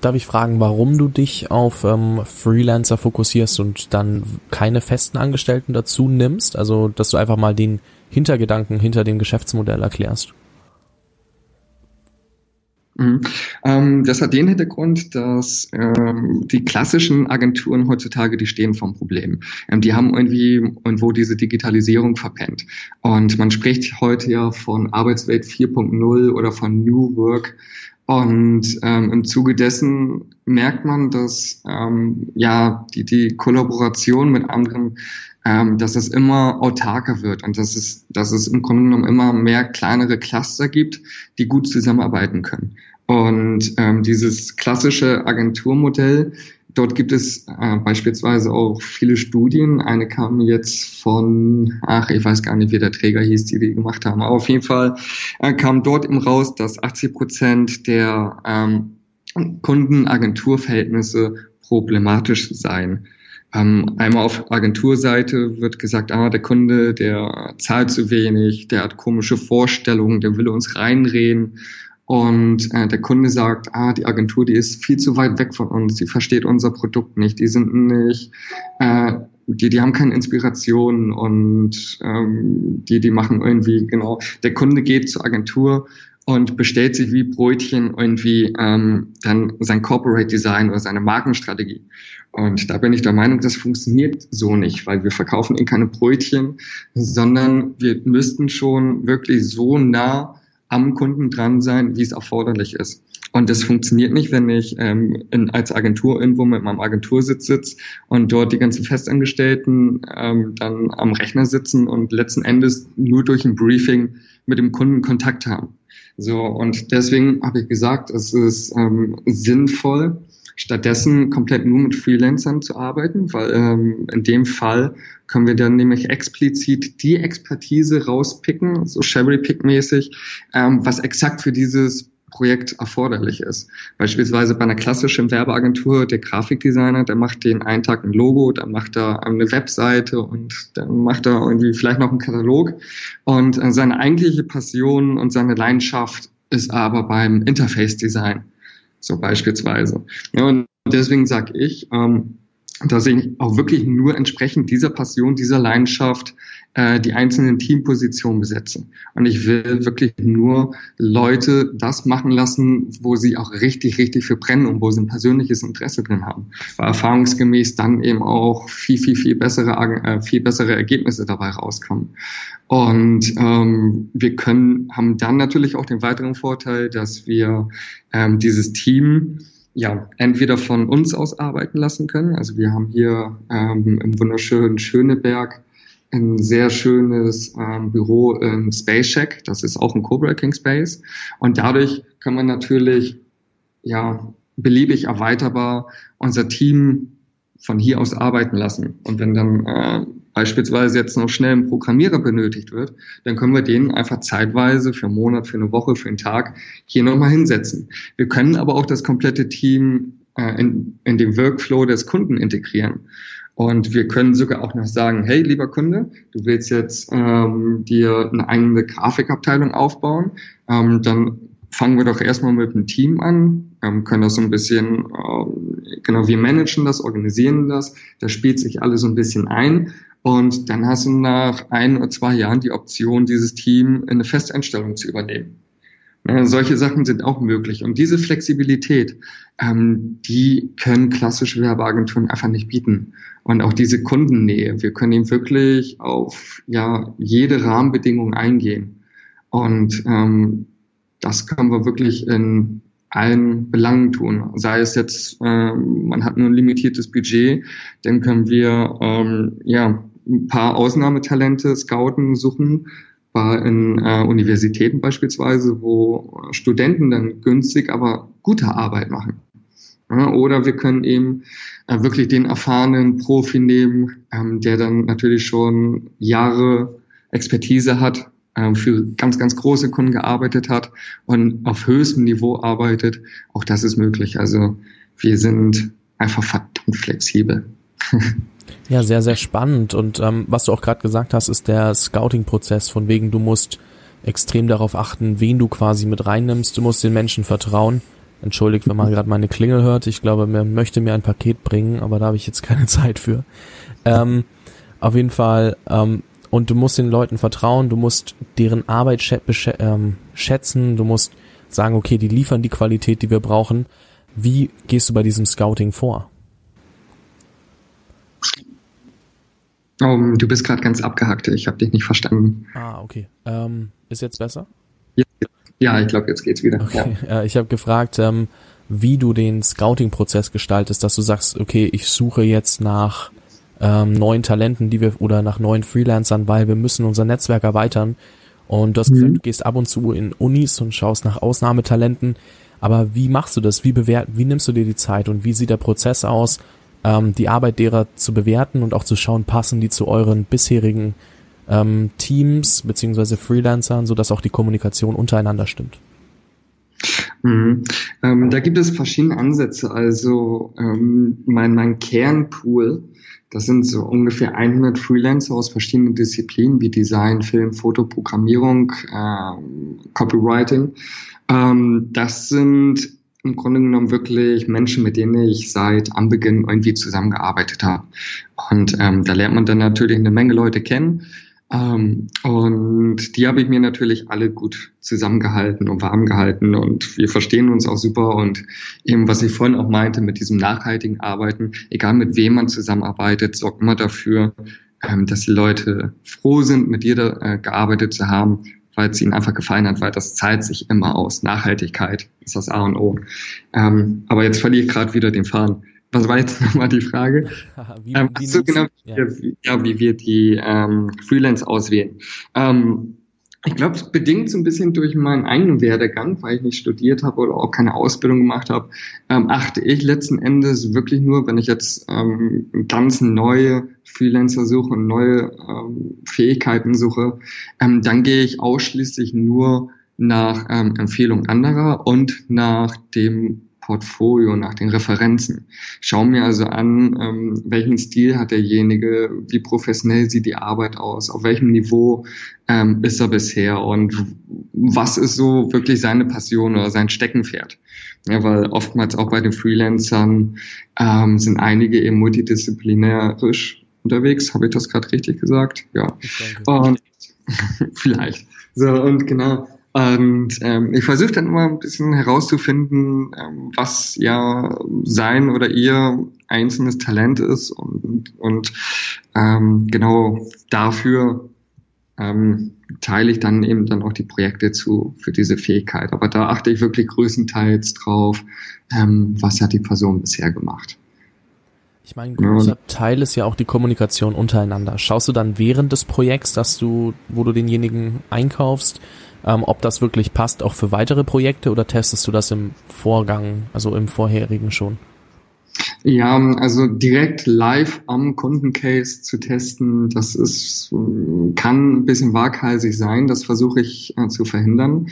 darf ich fragen, warum du dich auf ähm, Freelancer fokussierst und dann keine festen Angestellten dazu nimmst? Also, dass du einfach mal den Hintergedanken hinter dem Geschäftsmodell erklärst. Mhm. Ähm, das hat den Hintergrund, dass ähm, die klassischen Agenturen heutzutage, die stehen vom Problem. Ähm, die haben irgendwie irgendwo diese Digitalisierung verpennt. Und man spricht heute ja von Arbeitswelt 4.0 oder von New Work. Und ähm, im Zuge dessen merkt man, dass ähm, ja die, die Kollaboration mit anderen ähm, dass es immer autarker wird und dass es, dass es im Grunde genommen immer mehr kleinere Cluster gibt, die gut zusammenarbeiten können. Und ähm, dieses klassische Agenturmodell, dort gibt es äh, beispielsweise auch viele Studien. Eine kam jetzt von, ach, ich weiß gar nicht, wie der Träger hieß, die die gemacht haben. Aber auf jeden Fall äh, kam dort eben raus, dass 80 Prozent der ähm, Kunden-Agenturverhältnisse problematisch seien. Ähm, einmal auf Agenturseite wird gesagt, ah, der Kunde, der zahlt zu wenig, der hat komische Vorstellungen, der will uns reinreden. Und äh, der Kunde sagt, ah, die Agentur, die ist viel zu weit weg von uns, die versteht unser Produkt nicht, die sind nicht, äh, die, die haben keine Inspiration und ähm, die, die machen irgendwie, genau, der Kunde geht zur Agentur und bestellt sich wie Brötchen irgendwie ähm, dann sein Corporate Design oder seine Markenstrategie. Und da bin ich der Meinung, das funktioniert so nicht, weil wir verkaufen eh keine Brötchen, sondern wir müssten schon wirklich so nah am Kunden dran sein, wie es erforderlich ist. Und das funktioniert nicht, wenn ich ähm, in, als Agentur irgendwo mit meinem Agentursitz sitze und dort die ganzen Festangestellten ähm, dann am Rechner sitzen und letzten Endes nur durch ein Briefing mit dem Kunden Kontakt haben. So, und deswegen habe ich gesagt, es ist ähm, sinnvoll, stattdessen komplett nur mit Freelancern zu arbeiten, weil ähm, in dem Fall können wir dann nämlich explizit die Expertise rauspicken, so Sherry-Pick-mäßig, ähm, was exakt für dieses Projekt erforderlich ist. Beispielsweise bei einer klassischen Werbeagentur, der Grafikdesigner, der macht den einen Tag ein Logo, dann macht er eine Webseite und dann macht er irgendwie vielleicht noch einen Katalog. Und äh, seine eigentliche Passion und seine Leidenschaft ist aber beim Interface-Design so beispielsweise. Ja, und deswegen sage ich, ähm, dass ich auch wirklich nur entsprechend dieser Passion, dieser Leidenschaft äh, die einzelnen Teampositionen besetze. Und ich will wirklich nur Leute das machen lassen, wo sie auch richtig, richtig für brennen und wo sie ein persönliches Interesse drin haben. Weil erfahrungsgemäß dann eben auch viel, viel, viel bessere, äh, viel bessere Ergebnisse dabei rauskommen. Und ähm, wir können, haben dann natürlich auch den weiteren Vorteil, dass wir ähm, dieses Team ja, entweder von uns aus arbeiten lassen können. Also wir haben hier ähm, im wunderschönen Schöneberg ein sehr schönes ähm, Büro im Space Shack. Das ist auch ein Coworking Space. Und dadurch kann man natürlich ja beliebig erweiterbar unser Team von hier aus arbeiten lassen. Und wenn dann äh, beispielsweise jetzt noch schnell ein Programmierer benötigt wird, dann können wir den einfach zeitweise für einen Monat, für eine Woche, für einen Tag hier nochmal hinsetzen. Wir können aber auch das komplette Team äh, in, in den Workflow des Kunden integrieren. Und wir können sogar auch noch sagen, hey, lieber Kunde, du willst jetzt ähm, dir eine eigene Grafikabteilung aufbauen, ähm, dann fangen wir doch erstmal mit dem Team an, ähm, können das so ein bisschen, äh, genau, wir managen das, organisieren das, da spielt sich alles so ein bisschen ein. Und dann hast du nach ein oder zwei Jahren die Option, dieses Team in eine Festeinstellung zu übernehmen. Ja, solche Sachen sind auch möglich. Und diese Flexibilität, ähm, die können klassische Werbeagenturen einfach nicht bieten. Und auch diese Kundennähe. Wir können eben wirklich auf ja, jede Rahmenbedingung eingehen. Und ähm, das können wir wirklich in allen Belangen tun. Sei es jetzt, äh, man hat nur ein limitiertes Budget, dann können wir ähm, ja ein paar Ausnahmetalente scouten, suchen, war in äh, Universitäten beispielsweise, wo Studenten dann günstig, aber gute Arbeit machen. Ja, oder wir können eben äh, wirklich den erfahrenen Profi nehmen, ähm, der dann natürlich schon Jahre Expertise hat, äh, für ganz, ganz große Kunden gearbeitet hat und auf höchstem Niveau arbeitet. Auch das ist möglich. Also wir sind einfach verdammt flexibel. [LAUGHS] Ja, sehr, sehr spannend. Und ähm, was du auch gerade gesagt hast, ist der Scouting-Prozess, von wegen du musst extrem darauf achten, wen du quasi mit reinnimmst. Du musst den Menschen vertrauen. Entschuldigt, wenn man gerade meine Klingel hört. Ich glaube, man möchte mir ein Paket bringen, aber da habe ich jetzt keine [LAUGHS] Zeit für. Ähm, auf jeden Fall, ähm, und du musst den Leuten vertrauen, du musst deren Arbeit ähm, schätzen, du musst sagen, okay, die liefern die Qualität, die wir brauchen. Wie gehst du bei diesem Scouting vor? Um, du bist gerade ganz abgehackt, ich habe dich nicht verstanden. Ah, okay. Ähm, ist jetzt besser? Ja, ja ich glaube, jetzt geht's wieder. Okay. [LAUGHS] Ja. Ich habe gefragt, ähm, wie du den Scouting-Prozess gestaltest, dass du sagst, okay, ich suche jetzt nach ähm, neuen Talenten, die wir oder nach neuen Freelancern, weil wir müssen unser Netzwerk erweitern. Und du hast mhm. gesagt, du gehst ab und zu in Unis und schaust nach Ausnahmetalenten. Aber wie machst du das? Wie bewert, wie nimmst du dir die Zeit und wie sieht der Prozess aus, ähm, die Arbeit derer zu bewerten und auch zu schauen, passen die zu euren bisherigen ähm, Teams beziehungsweise Freelancern, sodass auch die Kommunikation untereinander stimmt? Mhm. Ähm, da gibt es verschiedene Ansätze. Also ähm, mein, mein Kernpool das sind so ungefähr 100 Freelancer aus verschiedenen Disziplinen wie Design, Film, Foto, Programmierung, äh, Copywriting. Ähm, das sind im Grunde genommen wirklich Menschen, mit denen ich seit Anbeginn irgendwie zusammengearbeitet habe. Und ähm, da lernt man dann natürlich eine Menge Leute kennen. Ähm, und die habe ich mir natürlich alle gut zusammengehalten und warm gehalten und wir verstehen uns auch super und eben, was ich vorhin auch meinte, mit diesem nachhaltigen Arbeiten, egal mit wem man zusammenarbeitet, sorgt immer dafür, ähm, dass die Leute froh sind, mit dir da, äh, gearbeitet zu haben, weil es ihnen einfach gefallen hat, weil das zahlt sich immer aus. Nachhaltigkeit ist das A und O. Ähm, aber jetzt verliere ich gerade wieder den Faden was war jetzt [LAUGHS] nochmal die Frage? [LAUGHS] wie, ähm, wie genau, ja. Wie, ja, wie wir die ähm, Freelance auswählen. Ähm, ich glaube, bedingt so ein bisschen durch meinen eigenen Werdegang, weil ich nicht studiert habe oder auch keine Ausbildung gemacht habe, ähm, achte ich letzten Endes wirklich nur, wenn ich jetzt ähm, ganz neue Freelancer suche und neue ähm, Fähigkeiten suche, ähm, dann gehe ich ausschließlich nur nach ähm, Empfehlung anderer und nach dem Portfolio, nach den Referenzen. Schau mir also an, ähm, welchen Stil hat derjenige, wie professionell sieht die Arbeit aus, auf welchem Niveau ähm, ist er bisher und was ist so wirklich seine Passion oder sein Steckenpferd. Ja, weil oftmals auch bei den Freelancern ähm, sind einige eben multidisziplinärisch unterwegs. Habe ich das gerade richtig gesagt? Ja. Und [LAUGHS] vielleicht. So, und genau. Und ähm, ich versuche dann immer ein bisschen herauszufinden, ähm, was ja sein oder ihr einzelnes Talent ist und, und ähm, genau dafür ähm, teile ich dann eben dann auch die Projekte zu für diese Fähigkeit. Aber da achte ich wirklich größtenteils drauf, ähm, was hat die Person bisher gemacht. Ich meine, ein großer Teil ist ja auch die Kommunikation untereinander. Schaust du dann während des Projekts, dass du, wo du denjenigen einkaufst, ähm, ob das wirklich passt auch für weitere Projekte oder testest du das im Vorgang, also im vorherigen schon? Ja, also direkt live am Kundencase zu testen, das ist, kann ein bisschen waghalsig sein, das versuche ich äh, zu verhindern.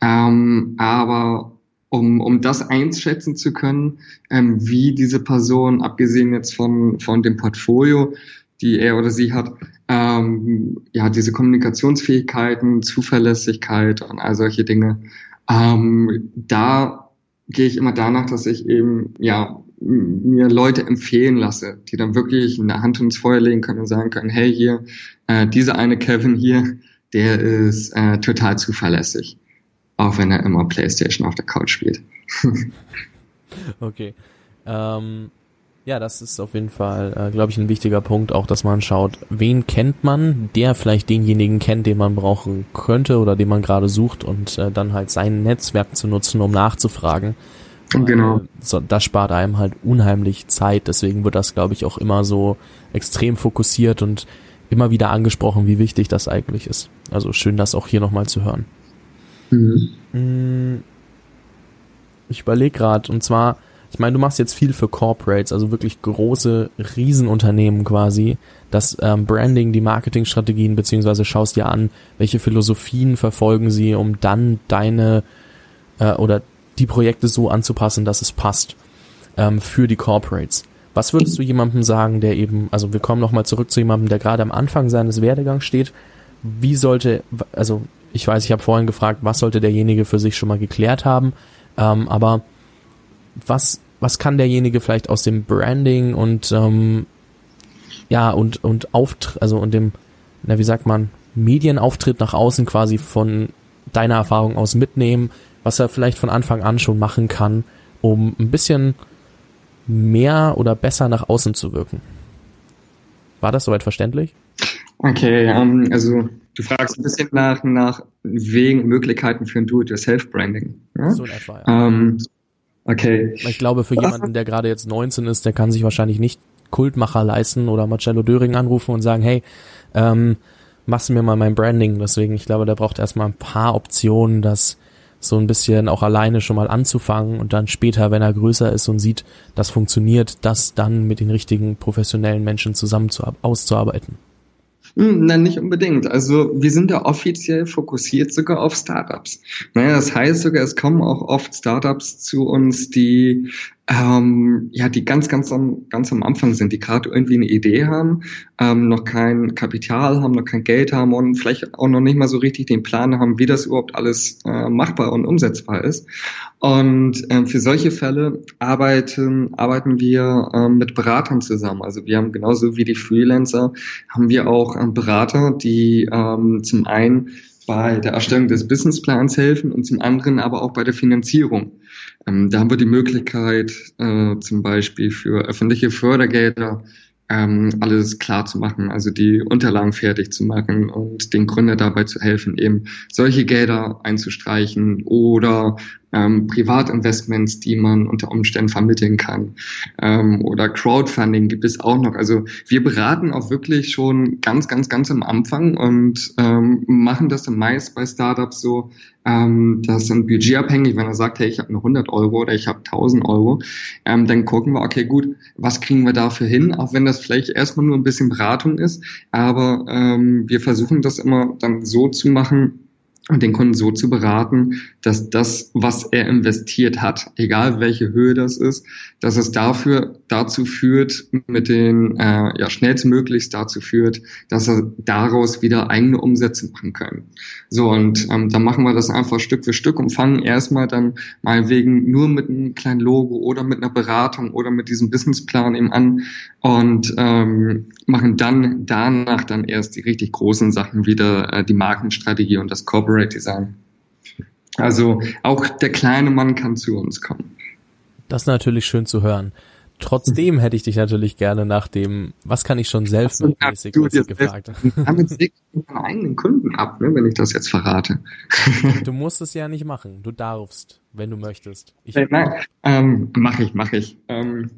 Ähm, aber um, um das einschätzen zu können, ähm, wie diese Person, abgesehen jetzt von, von dem Portfolio, die er oder sie hat, ähm, ja, diese Kommunikationsfähigkeiten, Zuverlässigkeit und all solche Dinge. Ähm, da gehe ich immer danach, dass ich eben, ja, mir Leute empfehlen lasse, die dann wirklich eine Hand ins Feuer legen können und sagen können, hey, hier, äh, dieser eine Kevin hier, der ist äh, total zuverlässig. Auch wenn er immer Playstation auf der Couch spielt. [LAUGHS] okay. Ähm, ja, das ist auf jeden Fall, äh, glaube ich, ein wichtiger Punkt, auch dass man schaut, wen kennt man, der vielleicht denjenigen kennt, den man brauchen könnte oder den man gerade sucht und äh, dann halt sein Netzwerk zu nutzen, um nachzufragen. Genau. So, das spart einem halt unheimlich Zeit, deswegen wird das, glaube ich, auch immer so extrem fokussiert und immer wieder angesprochen, wie wichtig das eigentlich ist. Also schön, das auch hier nochmal zu hören. Mhm. Ich überlege gerade, und zwar, ich meine, du machst jetzt viel für Corporates, also wirklich große Riesenunternehmen quasi, das ähm, Branding, die Marketingstrategien, beziehungsweise schaust dir an, welche Philosophien verfolgen sie, um dann deine äh, oder die Projekte so anzupassen, dass es passt ähm, für die Corporates. Was würdest du jemandem sagen, der eben, also wir kommen nochmal zurück zu jemandem, der gerade am Anfang seines Werdegangs steht, wie sollte, also ich weiß, ich habe vorhin gefragt, was sollte derjenige für sich schon mal geklärt haben, ähm, aber was, was kann derjenige vielleicht aus dem Branding und ähm, ja und und Auftritt, also und dem, na wie sagt man, Medienauftritt nach außen quasi von deiner Erfahrung aus mitnehmen? was er vielleicht von Anfang an schon machen kann, um ein bisschen mehr oder besser nach außen zu wirken. War das soweit verständlich? Okay, um, ähm, also du fragst ein bisschen nach, nach Wegen, Möglichkeiten für ein Do-it-yourself-Branding. Ja? So in etwa, ja. Um, ähm, okay. Ich glaube, für jemanden, der gerade jetzt 19 ist, der kann sich wahrscheinlich nicht Kultmacher leisten oder Marcello Döring anrufen und sagen, hey, ähm, machst du mir mal mein Branding. Deswegen, ich glaube, der braucht erstmal ein paar Optionen, das so ein bisschen auch alleine schon mal anzufangen und dann später, wenn er größer ist und sieht, das funktioniert, das dann mit den richtigen professionellen Menschen zusammen zu, auszuarbeiten. Hm, nein, nicht unbedingt. Also wir sind da offiziell fokussiert sogar auf Startups. Naja, das heißt sogar, es kommen auch oft Startups zu uns, die ähm, ja, die ganz, ganz am, ganz am Anfang sind, die gerade irgendwie eine Idee haben, ähm, noch kein Kapital haben, noch kein Geld haben und vielleicht auch noch nicht mal so richtig den Plan haben, wie das überhaupt alles äh, machbar und umsetzbar ist. Und ähm, für solche Fälle arbeiten, arbeiten wir ähm, mit Beratern zusammen. Also wir haben genauso wie die Freelancer, haben wir auch ähm, Berater, die ähm, zum einen bei der Erstellung des Businessplans helfen und zum anderen aber auch bei der Finanzierung. Ähm, da haben wir die Möglichkeit, äh, zum Beispiel für öffentliche Fördergelder ähm, alles klar zu machen, also die Unterlagen fertig zu machen und den Gründer dabei zu helfen, eben solche Gelder einzustreichen oder ähm, Privatinvestments, die man unter Umständen vermitteln kann. Ähm, oder Crowdfunding gibt es auch noch. Also wir beraten auch wirklich schon ganz, ganz, ganz am Anfang und ähm, machen das meist bei Startups so, ähm, das sind budgetabhängig, wenn er sagt, hey, ich habe nur 100 Euro oder ich habe 1000 Euro, ähm, dann gucken wir, okay, gut, was kriegen wir dafür hin, auch wenn das vielleicht erstmal nur ein bisschen Beratung ist, aber ähm, wir versuchen das immer dann so zu machen, und den Kunden so zu beraten, dass das, was er investiert hat, egal welche Höhe das ist, dass es dafür dazu führt, mit den äh, ja schnellstmöglichst dazu führt, dass er daraus wieder eigene Umsätze machen kann. So und ähm, dann machen wir das einfach Stück für Stück und fangen erstmal dann mal wegen nur mit einem kleinen Logo oder mit einer Beratung oder mit diesem Businessplan eben an und ähm, machen dann danach dann erst die richtig großen Sachen wieder äh, die Markenstrategie und das Corporate Design. Also auch der kleine Mann kann zu uns kommen. Das ist natürlich schön zu hören. Trotzdem hätte ich dich natürlich gerne nach dem, was kann ich schon selbst so, mäßig ja, gefragt. [LAUGHS] Damit sägt meine eigenen Kunden ab, ne, wenn ich das jetzt verrate. [LAUGHS] Du musst es ja nicht machen. Du darfst, wenn du möchtest. Ich äh, Nein, ähm, mache ich, mache ich. Ähm,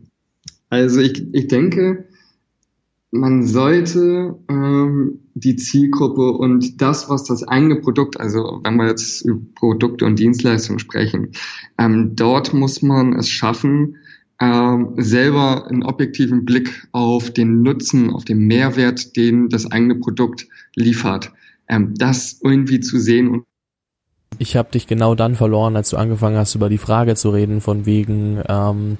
also ich, ich denke, man sollte ähm, die Zielgruppe und das, was das eigene Produkt, also wenn wir jetzt über Produkte und Dienstleistungen sprechen, ähm, dort muss man es schaffen, ähm, selber einen objektiven Blick auf den Nutzen, auf den Mehrwert, den das eigene Produkt liefert, ähm, das irgendwie zu sehen und ich habe dich genau dann verloren, als du angefangen hast, über die Frage zu reden, von wegen, ähm,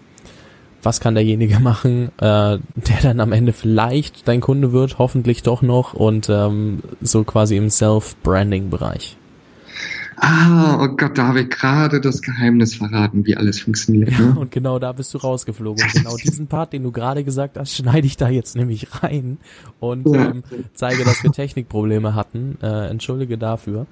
was kann derjenige machen, äh, der dann am Ende vielleicht dein Kunde wird, hoffentlich doch noch und ähm, so quasi im Self-Branding-Bereich. Ah, oh Gott, da habe ich gerade das Geheimnis verraten, wie alles funktioniert. Ne? Ja, und genau da bist du rausgeflogen. Und genau diesen Part, den du gerade gesagt hast, schneide ich da jetzt nämlich rein und ähm, zeige, dass wir Technikprobleme hatten. Äh, entschuldige dafür.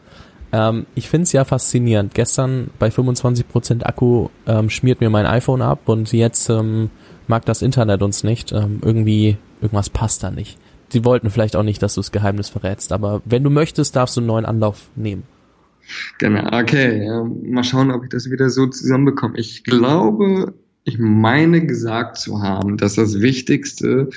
Ähm, ich finde es ja faszinierend. Gestern bei 25% Akku ähm, schmiert mir mein iPhone ab und jetzt ähm, mag das Internet uns nicht. Ähm, irgendwie, irgendwas passt da nicht. Sie wollten vielleicht auch nicht, dass du das Geheimnis verrätst, aber wenn du möchtest, darfst du einen neuen Anlauf nehmen. Genau, okay. Ja, mal schauen, ob ich das wieder so zusammenbekomme. Ich glaube, ich meine gesagt zu haben, dass das Wichtigste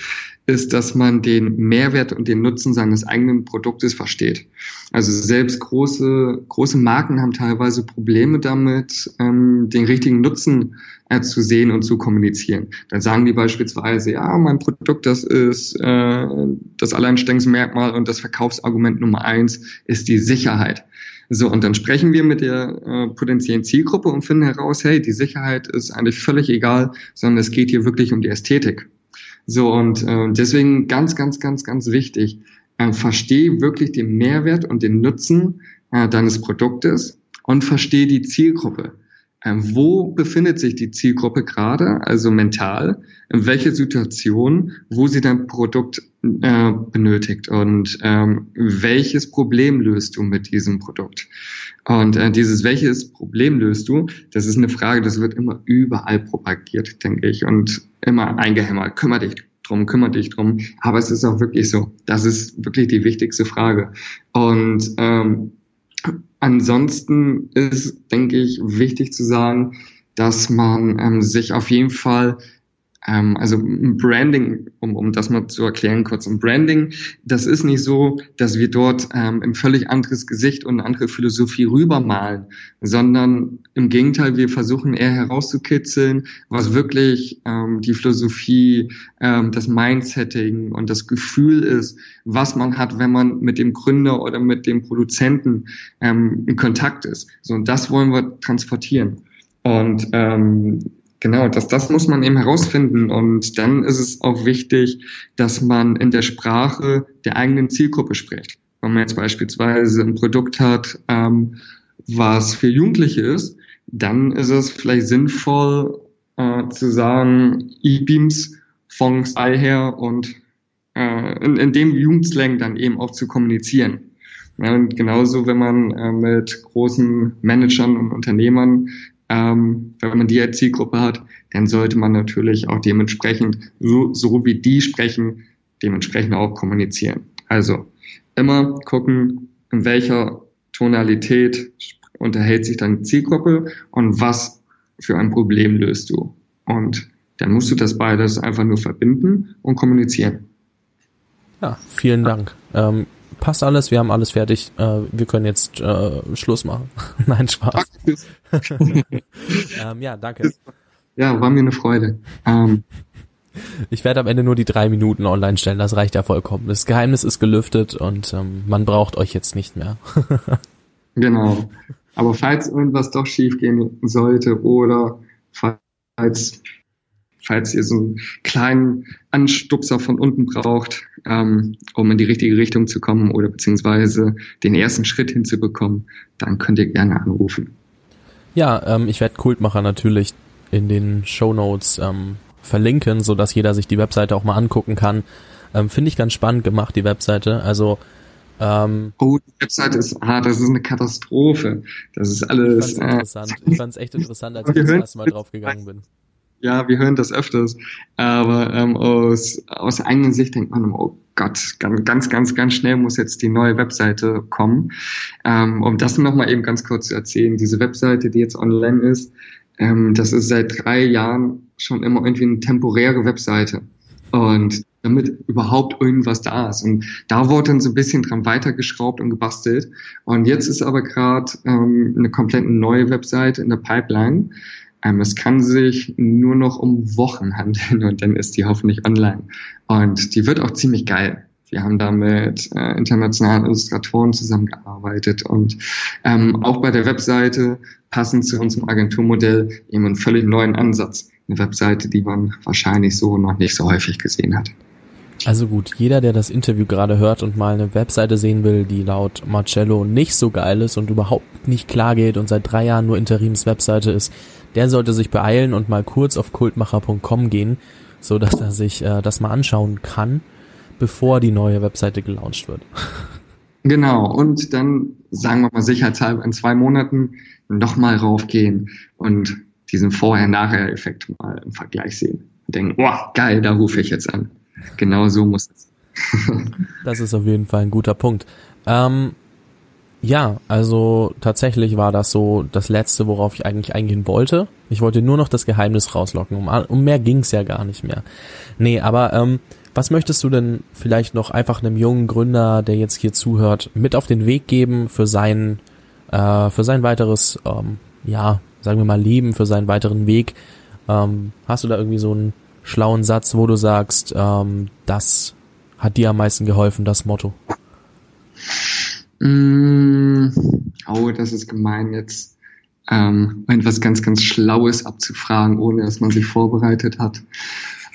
ist, dass man den Mehrwert und den Nutzen seines eigenen Produktes versteht. Also selbst große, große Marken haben teilweise Probleme damit, ähm, den richtigen Nutzen äh, zu sehen und zu kommunizieren. Dann sagen die beispielsweise, ja, mein Produkt, das ist äh, das Alleinstellungsmerkmal und das Verkaufsargument Nummer eins ist die Sicherheit. So, und dann sprechen wir mit der äh, potenziellen Zielgruppe und finden heraus, hey, die Sicherheit ist eigentlich völlig egal, sondern es geht hier wirklich um die Ästhetik. So, und äh, deswegen ganz, ganz, ganz, ganz wichtig, äh, versteh wirklich den Mehrwert und den Nutzen äh, deines Produktes und versteh die Zielgruppe. Ähm, wo befindet sich die Zielgruppe gerade, also mental, in welcher Situation, wo sie dein Produkt äh, benötigt und ähm, welches Problem löst du mit diesem Produkt. Und äh, dieses welches Problem löst du, das ist eine Frage, das wird immer überall propagiert, denke ich, und immer eingehämmert. Kümmer dich drum, kümmer dich drum. Aber es ist auch wirklich so. Das ist wirklich die wichtigste Frage. Und ähm, Ansonsten ist, denke ich, wichtig zu sagen, dass man ähm, sich auf jeden Fall ähm, also Branding, um, um das mal zu erklären kurz, ein Branding, das ist nicht so, dass wir dort ähm, ein völlig anderes Gesicht und eine andere Philosophie rübermalen, sondern im Gegenteil, wir versuchen eher herauszukitzeln, was wirklich ähm, die Philosophie, ähm, das Mindsetting und das Gefühl ist, was man hat, wenn man mit dem Gründer oder mit dem Produzenten ähm, in Kontakt ist. So, und das wollen wir transportieren. Und ähm, Genau, das, das muss man eben herausfinden. Und dann ist es auch wichtig, dass man in der Sprache der eigenen Zielgruppe spricht. Wenn man jetzt beispielsweise ein Produkt hat, ähm, was für Jugendliche ist, dann ist es vielleicht sinnvoll äh, zu sagen, E-Beams von Style her und äh, in, in dem Jugendslang dann eben auch zu kommunizieren. Ja, und genauso, wenn man äh, mit großen Managern und Unternehmern ähm, wenn man die als Zielgruppe hat, dann sollte man natürlich auch dementsprechend, so, so wie die sprechen, dementsprechend auch kommunizieren. Also immer gucken, in welcher Tonalität unterhält sich deine Zielgruppe und was für ein Problem löst du. Und dann musst du das beides einfach nur verbinden und kommunizieren. Ja, vielen Dank. Ähm, passt alles, wir haben alles fertig. Äh, wir können jetzt äh, Schluss machen. [LAUGHS] Nein, Spaß. [LAUGHS] ähm, ja, danke. Ja, war mir eine Freude. Ähm, ich werde am Ende nur die drei Minuten online stellen, das reicht ja vollkommen. Das Geheimnis ist gelüftet und ähm, man braucht euch jetzt nicht mehr. [LAUGHS] genau. Aber falls irgendwas doch schief gehen sollte oder falls falls ihr so einen kleinen Anstupser von unten braucht, ähm, um in die richtige Richtung zu kommen oder beziehungsweise den ersten Schritt hinzubekommen, dann könnt ihr gerne anrufen. Ja, ähm, ich werde Kultmacher natürlich in den Show Notes ähm, verlinken, so dass jeder sich die Webseite auch mal angucken kann. Ähm, Finde ich ganz spannend gemacht, die Webseite. Also ähm, oh, die Webseite ist, ah, das ist eine Katastrophe. Das ist alles. Ich fand's interessant. Äh, ich fand's echt interessant, als ich das erste Mal drauf gegangen bin. Ja, wir hören das öfters. Aber ähm, aus, aus eigener Sicht denkt man, oh Gott, ganz, ganz, ganz schnell muss jetzt die neue Webseite kommen. Ähm, um das nochmal eben ganz kurz zu erzählen, diese Webseite, die jetzt online ist, ähm, das ist seit drei Jahren schon immer irgendwie eine temporäre Webseite. Und damit überhaupt irgendwas da ist. Und da wurde dann so ein bisschen dran weitergeschraubt und gebastelt. Und jetzt ist aber gerade ähm, eine komplett neue Webseite in der Pipeline. Ähm, es kann sich nur noch um Wochen [LAUGHS] handeln und dann ist die hoffentlich online. Und die wird auch ziemlich geil. Wir haben da mit äh, internationalen Illustratoren zusammengearbeitet und ähm, auch bei der Webseite passend zu unserem Agenturmodell eben einen völlig neuen Ansatz. Eine Webseite, die man wahrscheinlich so noch nicht so häufig gesehen hat. Also gut, jeder, der das Interview gerade hört und mal eine Webseite sehen will, die laut Marcello nicht so geil ist und überhaupt nicht klar geht und seit drei Jahren nur Interims-Webseite ist, der sollte sich beeilen und mal kurz auf kultmacher.com gehen, so dass er sich äh, das mal anschauen kann, bevor die neue Webseite gelauncht wird. Genau, und dann, sagen wir mal sicherheitshalber, in zwei Monaten nochmal raufgehen und diesen Vorher-Nachher-Effekt mal im Vergleich sehen. Und denken, oh, geil, da rufe ich jetzt an. Genau so muss es. [LAUGHS] das ist auf jeden Fall ein guter Punkt. Ähm, ja, also tatsächlich war das so das Letzte, worauf ich eigentlich eingehen wollte. Ich wollte nur noch das Geheimnis rauslocken. Um, um mehr ging's ja gar nicht mehr. Nee, aber ähm, was möchtest du denn vielleicht noch einfach einem jungen Gründer, der jetzt hier zuhört, mit auf den Weg geben für sein, äh, für sein weiteres, ähm, ja, sagen wir mal, Leben, für seinen weiteren Weg? Ähm, hast du da irgendwie so einen schlauen Satz, wo du sagst, ähm, das hat dir am meisten geholfen, das Motto? Mm, oh, das ist gemein jetzt. Ähm, etwas ganz, ganz Schlaues abzufragen, ohne dass man sich vorbereitet hat.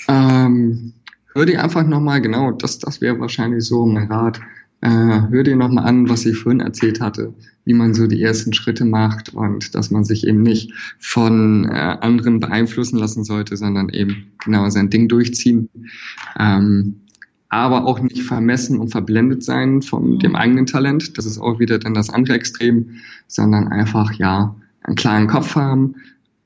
Ähm, hör dir einfach nochmal, genau, das, das wäre wahrscheinlich so mein Rat. Äh, hör dir nochmal an, was ich vorhin erzählt hatte, wie man so die ersten Schritte macht und dass man sich eben nicht von äh, anderen beeinflussen lassen sollte, sondern eben genau sein Ding durchziehen. Ähm, aber auch nicht vermessen und verblendet sein von dem eigenen Talent. Das ist auch wieder dann das andere Extrem, sondern einfach, ja, einen klaren Kopf haben,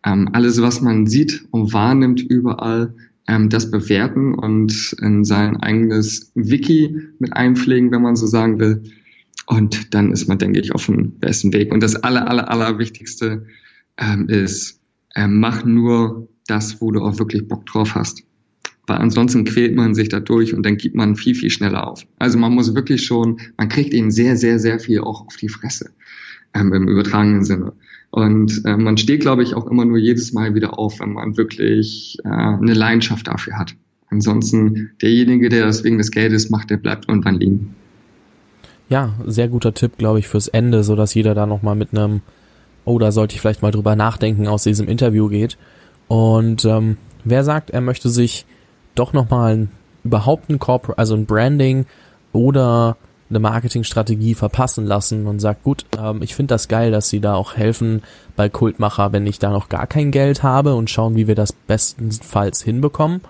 ähm, alles, was man sieht und wahrnimmt überall, ähm, das bewerten und in sein eigenes Wiki mit einpflegen, wenn man so sagen will. Und dann ist man, denke ich, auf dem besten Weg. Und das aller, aller, aller Wichtigste ähm, ist, ähm, mach nur das, wo du auch wirklich Bock drauf hast. Weil ansonsten quält man sich da durch und dann gibt man viel, viel schneller auf. Also man muss wirklich schon, man kriegt eben sehr, sehr, sehr viel auch auf die Fresse ähm, im übertragenen Sinne. Und äh, man steht, glaube ich, auch immer nur jedes Mal wieder auf, wenn man wirklich äh, eine Leidenschaft dafür hat. Ansonsten, derjenige, der das wegen des Geldes macht, der bleibt irgendwann liegen. Ja, sehr guter Tipp, glaube ich, fürs Ende, so dass jeder da nochmal mit einem, oh, da sollte ich vielleicht mal drüber nachdenken, aus diesem Interview geht. Und ähm, wer sagt, er möchte sich doch nochmal überhaupt ein Corporate, also ein Branding oder eine Marketingstrategie verpassen lassen und sagt, gut, ähm, ich finde das geil, dass sie da auch helfen bei Kultmacher, wenn ich da noch gar kein Geld habe und schauen, wie wir das bestenfalls hinbekommen.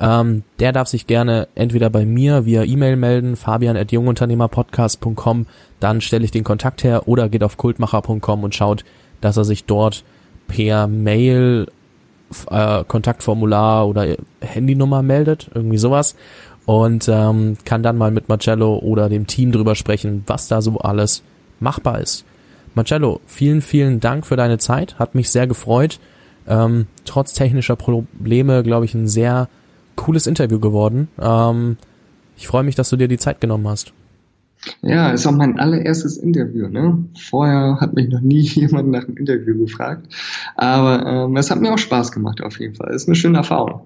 Ähm, der darf sich gerne entweder bei mir via E-Mail melden, fabian.jungunternehmerpodcast.com, dann stelle ich den Kontakt her oder geht auf kultmacher.com und schaut, dass er sich dort per Mail äh, Kontaktformular oder Handynummer meldet, irgendwie sowas und ähm, kann dann mal mit Marcello oder dem Team drüber sprechen, was da so alles machbar ist. Marcello, vielen, vielen Dank für deine Zeit, hat mich sehr gefreut. Ähm, trotz technischer Probleme, glaube ich, ein sehr cooles Interview geworden. Ähm, ich freue mich, dass du dir die Zeit genommen hast. Ja, ist auch mein allererstes Interview. Ne? Vorher hat mich noch nie [LAUGHS] jemand nach einem Interview gefragt. Aber ähm, es hat mir auch Spaß gemacht auf jeden Fall. Ist eine schöne Erfahrung.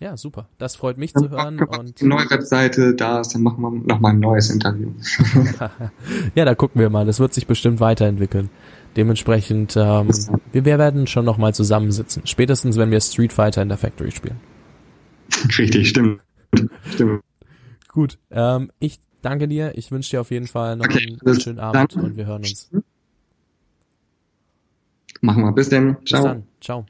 Ja, super. Das freut mich zu hören. Und die neue Webseite da ist, dann machen wir nochmal ein neues Interview. [LAUGHS] [LAUGHS] ja, da gucken wir mal. Das wird sich bestimmt weiterentwickeln. Dementsprechend, ähm, wir, wir werden schon nochmal zusammensitzen. Spätestens, wenn wir Street Fighter in der Factory spielen. Richtig, stimmt. stimmt. Gut, ähm, ich danke dir. Ich wünsche dir auf jeden Fall noch okay, einen schönen Abend und wir hören uns. Machen wir. Bis denn. Ciao. Bis dann. Ciao.